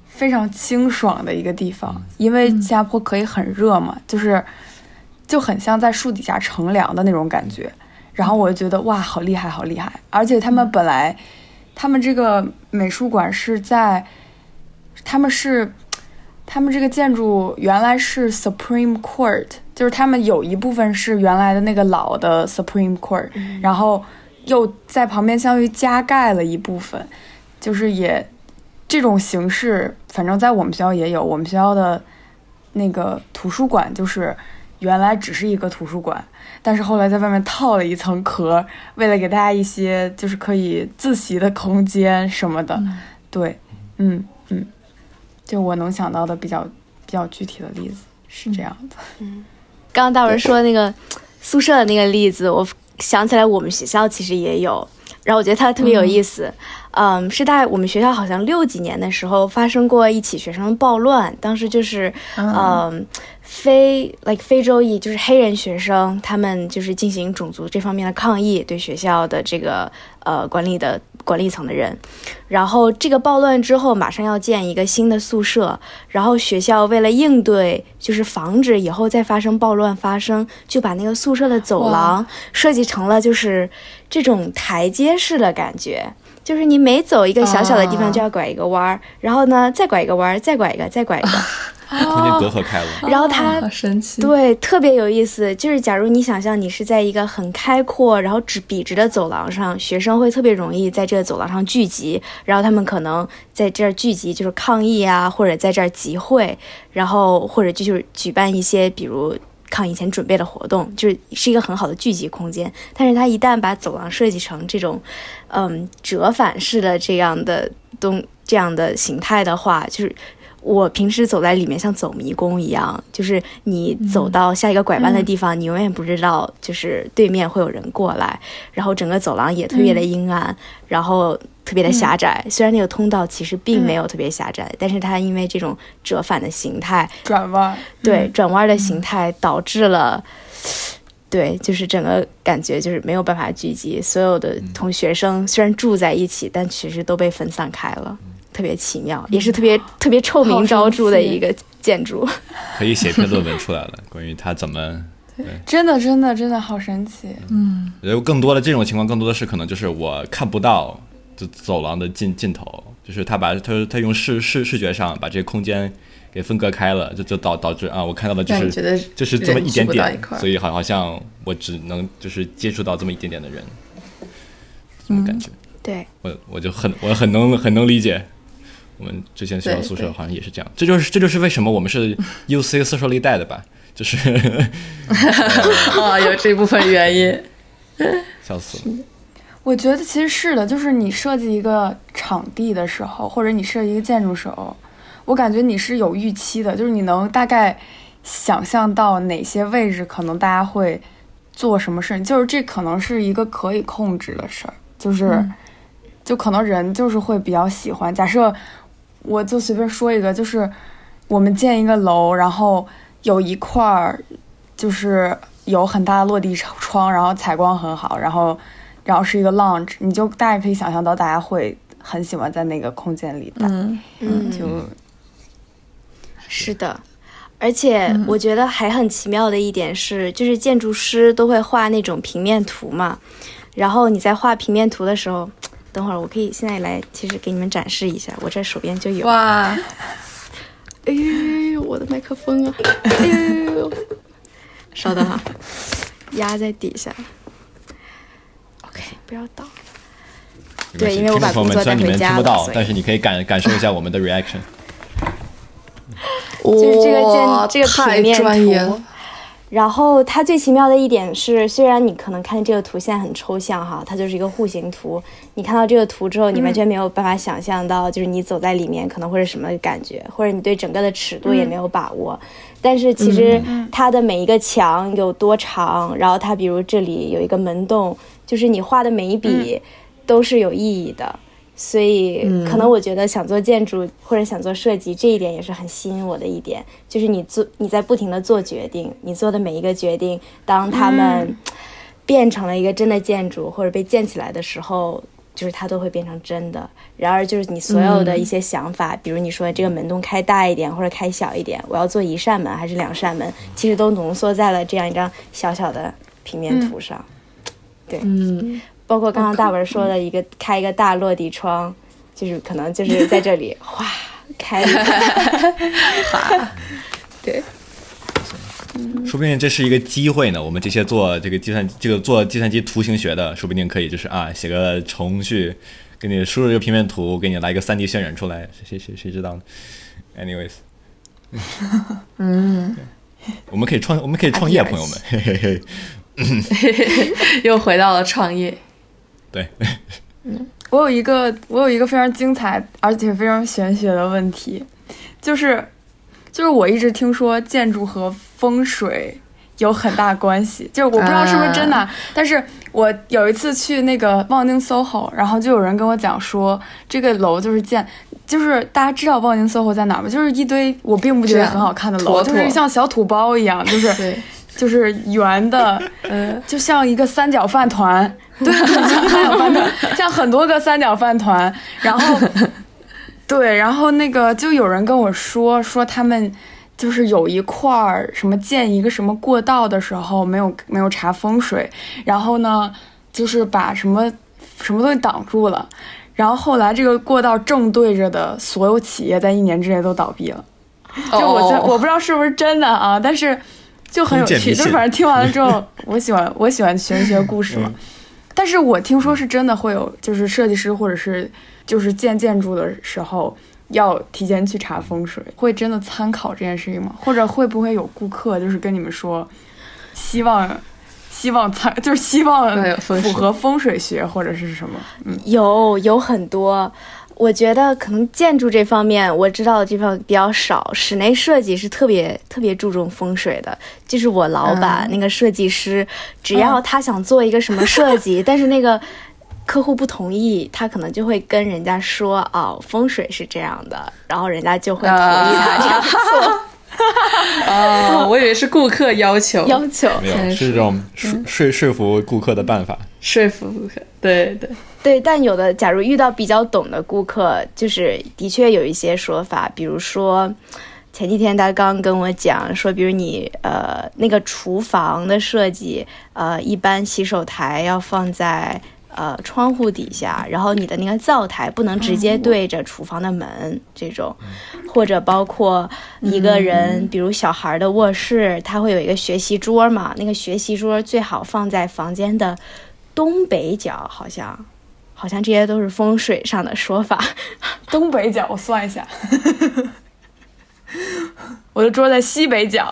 非常清爽的一个地方。因为新加坡可以很热嘛，就是就很像在树底下乘凉的那种感觉。然后我就觉得哇，好厉害，好厉害！而且他们本来。他们这个美术馆是在，他们是，他们这个建筑原来是 Supreme Court，就是他们有一部分是原来的那个老的 Supreme Court，然后又在旁边相当于加盖了一部分，就是也这种形式，反正在我们学校也有，我们学校的那个图书馆就是原来只是一个图书馆。但是后来在外面套了一层壳，为了给大家一些就是可以自习的空间什么的，对，嗯嗯，就我能想到的比较比较具体的例子是这样的。嗯，刚刚大文说那个宿舍的那个例子，我想起来我们学校其实也有，然后我觉得它特别有意思。嗯，是在我们学校好像六几年的时候发生过一起学生暴乱，当时就是嗯。非 like 非洲裔就是黑人学生，他们就是进行种族这方面的抗议，对学校的这个呃管理的管理层的人。然后这个暴乱之后，马上要建一个新的宿舍，然后学校为了应对，就是防止以后再发生暴乱发生，就把那个宿舍的走廊设计成了就是这种台阶式的感觉，就是你每走一个小小的地方就要拐一个弯儿，然后呢再拐一个弯儿，再拐一个，再拐一个。中间隔阂开了，然后它好神奇，对，特别有意思。就是假如你想象你是在一个很开阔，然后直笔直的走廊上，学生会特别容易在这个走廊上聚集，然后他们可能在这儿聚集就是抗议啊，或者在这儿集会，然后或者就是举办一些比如抗议前准备的活动，就是是一个很好的聚集空间。但是它一旦把走廊设计成这种，嗯，折返式的这样的东这样的形态的话，就是。我平时走在里面像走迷宫一样，就是你走到下一个拐弯的地方，你永远不知道就是对面会有人过来，然后整个走廊也特别的阴暗，然后特别的狭窄。虽然那个通道其实并没有特别狭窄，但是它因为这种折返的形态，转弯，对转弯的形态导致了，对，就是整个感觉就是没有办法聚集，所有的同学生虽然住在一起，但其实都被分散开了。特别奇妙，也是特别特别臭名昭著的一个建筑，可以写篇论文出来了，关于它怎么，真的真的真的好神奇，嗯，有更多的这种情况，更多的是可能就是我看不到就走廊的尽尽头，就是他把他他用视视视觉上把这个空间给分割开了，就就导导致啊，我看到的就是就是这么一点点，所以好好像我只能就是接触到这么一点点的人，这种感觉，对。我我就很我很能很能理解。我们之前学校宿舍好像也是这样，这就是这就是为什么我们是 U C 四舍一带的吧？就是啊，有这部分原因，笑死了。我觉得其实是的，就是你设计一个场地的时候，或者你设计一个建筑时候，我感觉你是有预期的，就是你能大概想象到哪些位置可能大家会做什么事，就是这可能是一个可以控制的事儿，就是就可能人就是会比较喜欢。假设我就随便说一个，就是我们建一个楼，然后有一块儿就是有很大的落地窗，然后采光很好，然后然后是一个 lounge，你就大概可以想象到大家会很喜欢在那个空间里待，嗯嗯，就是的。而且我觉得还很奇妙的一点是，就是建筑师都会画那种平面图嘛，然后你在画平面图的时候。等会儿，我可以现在来，其实给你们展示一下，我这手边就有。哇！哎呦，我的麦克风啊！哎呦，稍等哈，压在底下。OK，不要倒。对，因为我把工作带回家了，但是你可以感感受一下我们的 reaction。就是这个建这个平面图。然后它最奇妙的一点是，虽然你可能看这个图现在很抽象哈，它就是一个户型图。你看到这个图之后，你完全没有办法想象到，就是你走在里面可能会是什么感觉，或者你对整个的尺度也没有把握。但是其实它的每一个墙有多长，然后它比如这里有一个门洞，就是你画的每一笔都是有意义的。所以，可能我觉得想做建筑或者想做设计，这一点也是很吸引我的一点。就是你做你在不停的做决定，你做的每一个决定，当他们变成了一个真的建筑或者被建起来的时候，就是它都会变成真的。然而，就是你所有的一些想法，比如你说这个门洞开大一点或者开小一点，我要做一扇门还是两扇门，其实都浓缩在了这样一张小小的平面图上。对，嗯。包括刚刚大文说的一个开一个大落地窗，就是可能就是在这里 哗开 对，说不定这是一个机会呢。我们这些做这个计算这个做计算机图形学的，说不定可以就是啊写个程序，给你输入一个平面图，给你来一个三 D 渲染出来，谁谁谁知道呢？Anyways，嗯，我们可以创我们可以创业，朋友们，嘿嘿嘿，又回到了创业。对，嗯，我有一个我有一个非常精彩而且非常玄学的问题，就是就是我一直听说建筑和风水有很大关系，就是我不知道是不是真的，但是我有一次去那个望京 SOHO，然后就有人跟我讲说，这个楼就是建，就是大家知道望京 SOHO 在哪吗？就是一堆我并不觉得很好看的楼，就是像小土包一样，就是对。就是圆的，呃，就像一个三角饭团，对，像三角饭团，像很多个三角饭团。然后，对，然后那个就有人跟我说，说他们就是有一块儿什么建一个什么过道的时候没有没有查风水，然后呢，就是把什么什么东西挡住了，然后后来这个过道正对着的所有企业在一年之内都倒闭了。就我在我不知道是不是真的啊，但是。就很有趣，就反正听完了之后，我喜欢我喜欢玄学故事嘛。但是我听说是真的会有，就是设计师或者是就是建建筑的时候要提前去查风水，会真的参考这件事情吗？或者会不会有顾客就是跟你们说，希望希望参就是希望符合风水学或者是什么？嗯，有有很多。我觉得可能建筑这方面我知道的地方比较少，室内设计是特别特别注重风水的。就是我老板、嗯那个设计师，只要他想做一个什么设计，但是那个客户不同意，他可能就会跟人家说哦，风水是这样的，然后人家就会同意他这样做、哦，我以为是顾客要求要求。没有，是是这种说说说服顾客的办法。说服顾客，对对，对，但有的，假如遇到比较懂的顾客，就是的确有一些说法，比如说前几天他刚跟我讲说，比如你呃那个厨房的设计，呃一般洗手台要放在呃窗户底下，然后你的那个灶台不能直接对着厨房的门，这种，或者包括一个人，比如小孩的卧室，他会有一个学习桌嘛，那个学习桌最好放在房间的东北角，好像。好像这些都是风水上的说法。东北角，我算一下，我的桌在西北角，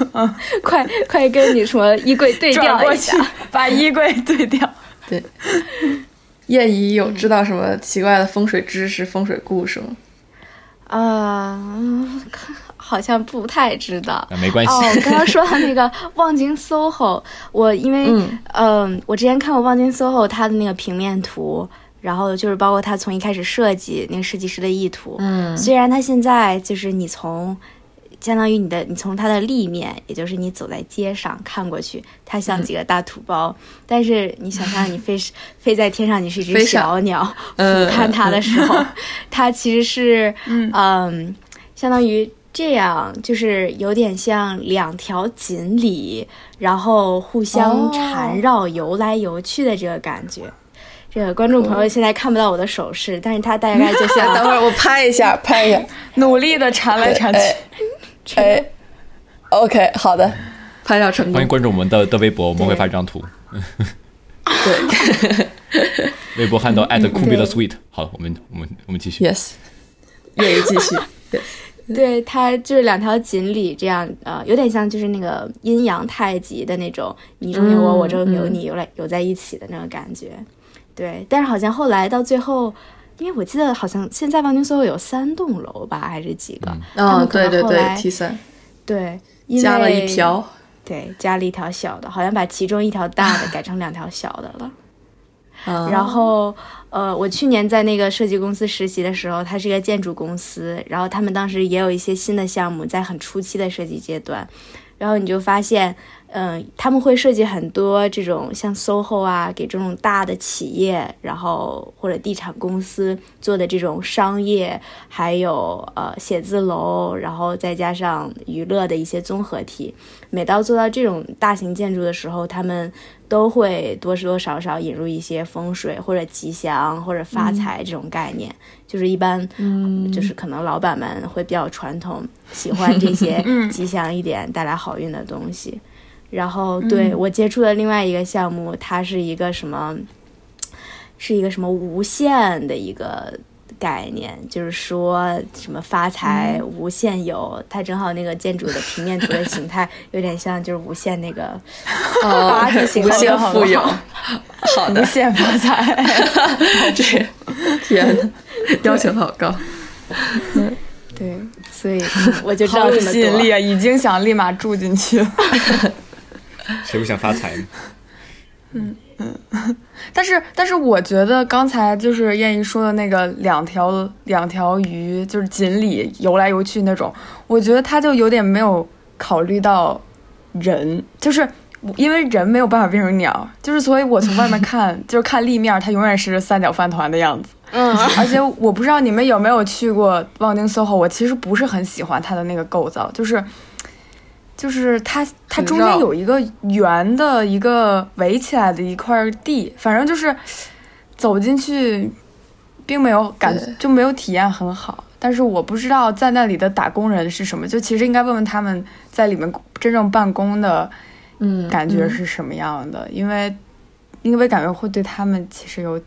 快快跟你什么衣柜对转过去调一下。把衣柜对调。对，燕姨有知道什么奇怪的风水知识、风水故事吗？啊、嗯好像不太知道。啊，没关系。哦，我刚刚说到那个望京 SOHO，我因为嗯嗯、我之前看过望京 SOHO 它的那个平面图，然后就是包括它从一开始设计那个设计师的意图，嗯虽然它现在就是你从。相当于你的，你从它的立面，也就是你走在街上看过去，它像几个大土包。但是你想象你飞 飞在天上，你是一只小鸟，嗯俯瞰它的时候，它其实是嗯相当于这样，就是有点像两条锦鲤，然后互相哦缠绕、游来游去的这个感觉。这个观众朋友现在看不到我的手势，但是他大概就像 等会儿我拍一下，拍一下。努力的缠来缠去。哎哎，OK，好的，拍照成功。欢迎关注我们的的微博，我们会发一张图。对 微博汉到 at cool be the sweet。好，我们我们我们继续。，Yes，愿意继续。对，它就是两条锦鲤这样，呃，有点像就是那个阴阳太极的那种，你中有我，嗯我中有你，有来有在一起的那种感觉。对，但是好像后来到最后，因为我记得好像现在望京 SOHO 有三栋楼吧，还是几个？嗯对对对，T 三对，因加了一为条。对，加了一条小的，好像把其中一条大的改成两条小的了。嗯 然后，呃，我去年在那个设计公司实习的时候，它是一个建筑公司，然后他们当时也有一些新的项目在很初期的设计阶段，然后你就发现，嗯、他们会设计很多这种像 SOHO 啊，给这种大的企业，然后或者地产公司做的这种商业，还有呃写字楼，然后再加上娱乐的一些综合体。每到做到这种大型建筑的时候，他们都会多多少少引入一些风水或者吉祥或者发财这种概念。就是一般，嗯，就是可能老板们会比较传统，喜欢这些吉祥一点、带来好运的东西。然后，对、我接触的另外一个项目，它是一个什么？是一个什么无限的一个概念，就是说什么发财无限有，它正好那个建筑的平面图的形态 有点像就是无限那个哦八字形无限富有。好好的无，限发财。这 天呐，要求好高。对，所以嗯我就知道这么多。吸引力啊！已经想立马住进去了。谁不想发财呢？嗯 嗯但是，但是我觉得刚才就是燕姨说的那个两条两条鱼，就是锦鲤游来游去那种，我觉得他就有点没有考虑到人，就是因为人没有办法变成鸟，就是所以我从外面 看，就是看立面，它永远是三角饭团的样子。嗯，而且我不知道你们有没有去过望京 SOHO，我其实不是很喜欢它的那个构造，就是就是它它中间有一个圆的一个围起来的一块地，反正就是走进去并没有感对就没有体验很好。但是我不知道在那里的打工人是什么，就其实应该问问他们在里面真正办公的嗯，感觉是什么样的，因为因为感觉会对他们其实有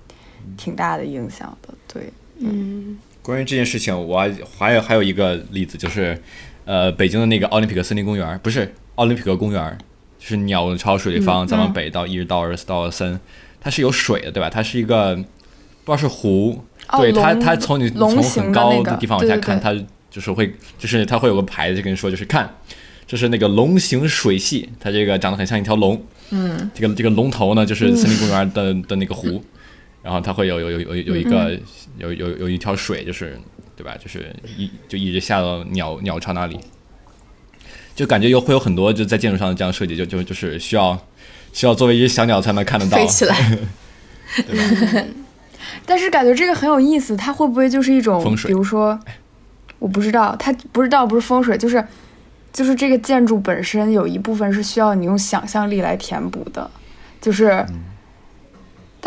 挺大的影响的。对，嗯关于这件事情，我还还有还有一个例子，就是呃，北京的那个奥林匹克森林公园，不是奥林匹克公园，就是鸟巢水立方，再往北到一直到二到森，它是有水的，对吧？它是一个不知道是湖哦对它，它从你从很高的地方往下对对看，它就是会，就是它会有个牌子跟你说，就是看，这是那个龙形水系，它这个长得很像一条龙。嗯，这个这个龙头呢，就是森林公园的、的那个湖，然后它会有有有有有一个、有有有一条水，就是对吧？就是一就一直下到鸟鸟巢那里，就感觉有会有很多就在建筑上的这样设计，就就就是需要需要作为一只小鸟才能看得到，飞起来 但是感觉这个很有意思，它会不会就是一种风水比如说，我不知道，它不知道不是风水，就是就是这个建筑本身有一部分是需要你用想象力来填补的，就是，嗯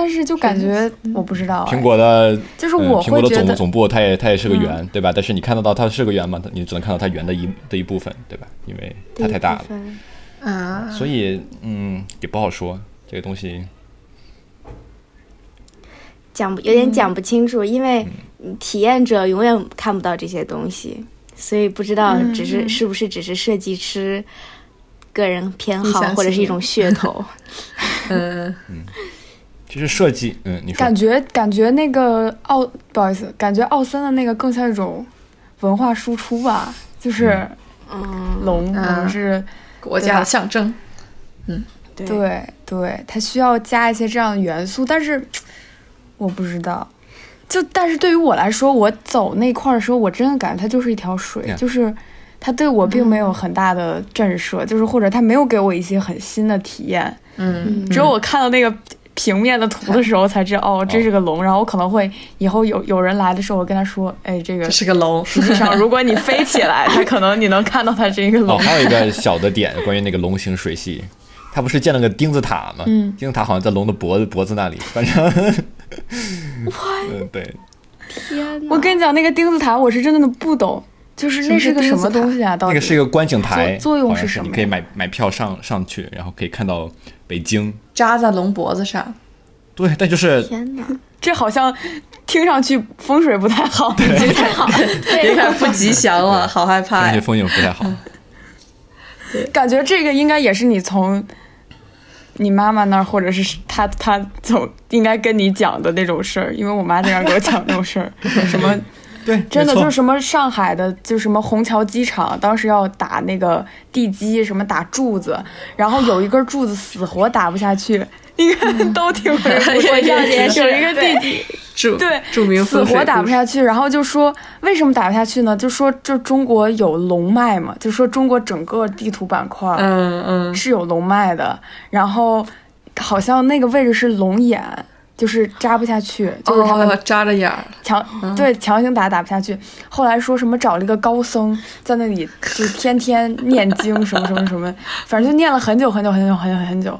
但是就感觉我不知道、哎苹果的就是嗯，我苹果的会觉得，总总部，它也它也是个嗯圆，对吧？但是你看得到它是个圆吗？你只能看到它圆的一的一部分，对吧？因为它太大了，啊，所以嗯，也不好说这个东西。讲不有点讲不清楚，因为体验者永远看不到这些东西，所以不知道只是是不是只是设计师个人偏好或者是一种噱头。嗯，其实设计，嗯，你说。感觉感觉那个奥不好意思，感觉奥森的那个更像一种文化输出吧，就是嗯，龙，啊龙是国家的象征，嗯。对。对，它需要加一些这样的元素，但是我不知道。就但是对于我来说，我走那块儿的时候，我真的感觉它就是一条水就是它对我并没有很大的震慑，就是或者它没有给我一些很新的体验。嗯，只有我看到那个平面的图的时候，才知道哦，这是个龙。然后我可能会以后有有人来的时候，我跟他说，哎，这个这是个龙，实际上如果你飞起来，他可能你能看到它这个 哦，龙。还有一个小的点，关于那个龙形水系，它不是建了个钉子塔吗？嗯钉子塔好像在龙的脖子脖子那里，反正，嗯，对，天哪！我跟你讲，那个钉子塔我是真的不懂，就是那是个什么东西啊？到底那个是一个观景台，作作用是是什么你可以买买票上上去，然后可以看到北京。扎在龙脖子上，对，但就是天哪！这好像听上去风水不太好，不 太好，有点不吉祥了，好害怕呀！那些风景不太好。感觉这个应该也是你从你妈妈那儿，或者是她她总应该跟你讲的那种事儿，因为我妈经常给我讲这种事儿，什么对，真的就是什么上海的，就是什么虹桥机场，当时要打那个地基，什么打柱子，然后有一根柱子死活打不下去，你看都听 过这个故事。我知道这件事有一个地基，著对著名死活打不下去，然后就说为什么打不下去呢？就说就中国有龙脉嘛，就说中国整个地图板块，嗯嗯，是有龙脉的，然后好像那个位置是龙眼，就是扎不下去，就是他们哦扎着眼儿，强、对强行打打不下去。后来说什么找了一个高僧在那里就天天念经什么什么什么，反正就念了很久很久很久很久很久，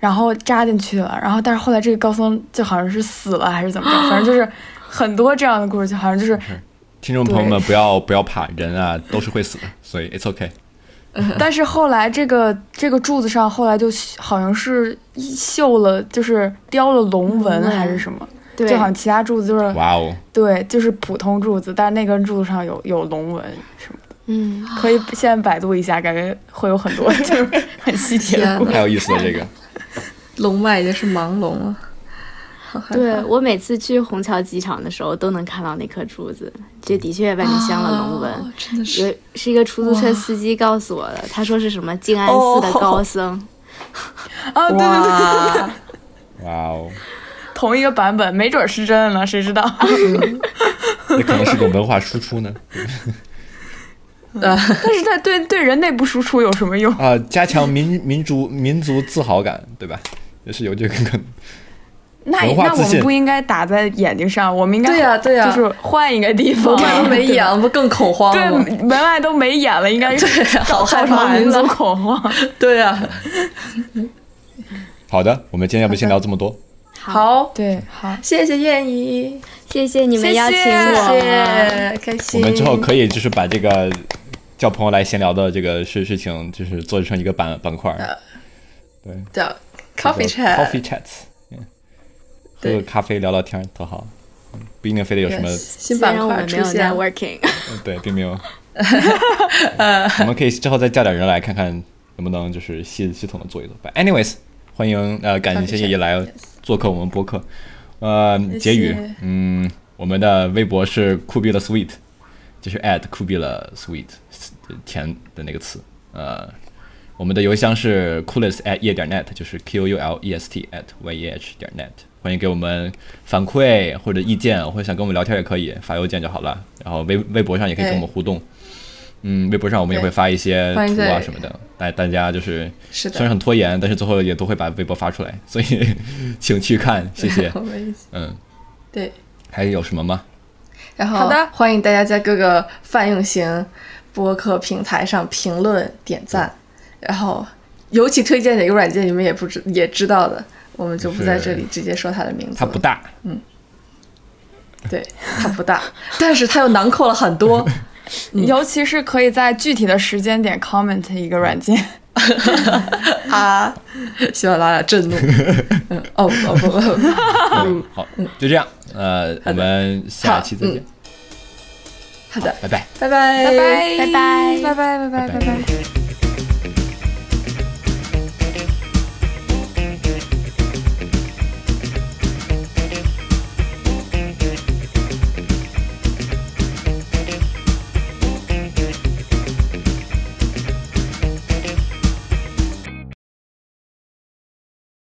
然后扎进去了，然后但是后来这个高僧就好像是死了还是怎么着，反正就是 很多这样的故事，就好像就是听众朋友们不要不要怕，人啊都是会死的，所以 it's okay。但是后来这个这个柱子上后来就好像是绣了，就是雕了龙纹还是什么，对就好像其他柱子就是哇哦，对，就是普通柱子，但是那根柱子上有有龙纹什么的，嗯，可以现在百度一下，感觉会有很多就是很细节的。太有意思了这个。龙脉已经是盲龙了，好对我每次去虹桥机场的时候都能看到那颗珠子，这的确外面镶了龙纹。哦真的是有是一个出租车司机告诉我的，他说是什么静安寺的高僧，啊，对对对，哇，哇哦，同一个版本，没准是真的呢，谁知道？那可能是个文化输出呢。但是在对对人内部输出有什么用？啊，加强民民族民族自豪感，对吧？也是有这个可能。那那我们不应该打在眼睛上，我们应该对呀对呀就是换一个地方。门外都没眼了，不更恐慌吗？门外都没眼了，应该是好害怕呀民族恐慌。对呀，好的，我们今天要不先聊这么多。好，对，好，谢谢燕姨，谢谢你们邀请我。谢谢，开心我。们之后可以就是把这个叫朋友来闲聊的这个事事情，就是做成一个板板块，对叫 coffee chat，coffee chats，嗯喝个咖啡聊聊天儿特好，嗯不一定非得有什么 Yes，新虽板块出现，networking，嗯对，并没有。我们可以之后再叫点人来看看能不能就是系系统的做一做。But anyways，欢迎呃感谢叶叶来做客我们播客。呃，结语，嗯，我们的微博是酷毙了 sweet，就是 at 酷毙了 sweet 甜的那个词。呃，我们的邮箱是 coolest at 夜点 net，就是 q u l e s t at y e h 点 net。欢迎给我们反馈或者意见，或者想跟我们聊天也可以发邮件就好了。然后微微博上也可以跟我们互动。嗯，微博上我们也会发一些图啊什么的，大大家就是是的，虽然很拖延，但是最后也都会把微博发出来，所以 请去看，谢谢。嗯，对，还有什么吗？然后好的，欢迎大家在各个泛用型播客平台上评论点赞，然后尤其推荐哪个软件，你们也不知也知道的，我们就不在这里直接说它的名字。它不大，嗯，对，它不大，但是它又囊括了很多。尤其是可以在具体的时间点 comment 一个软件。啊，喜马拉雅震怒。嗯，哦哦不不不，嗯，好，就这样，呃，我们下期再见。好的，拜拜，拜拜，拜拜，拜拜，拜拜，拜拜，拜拜。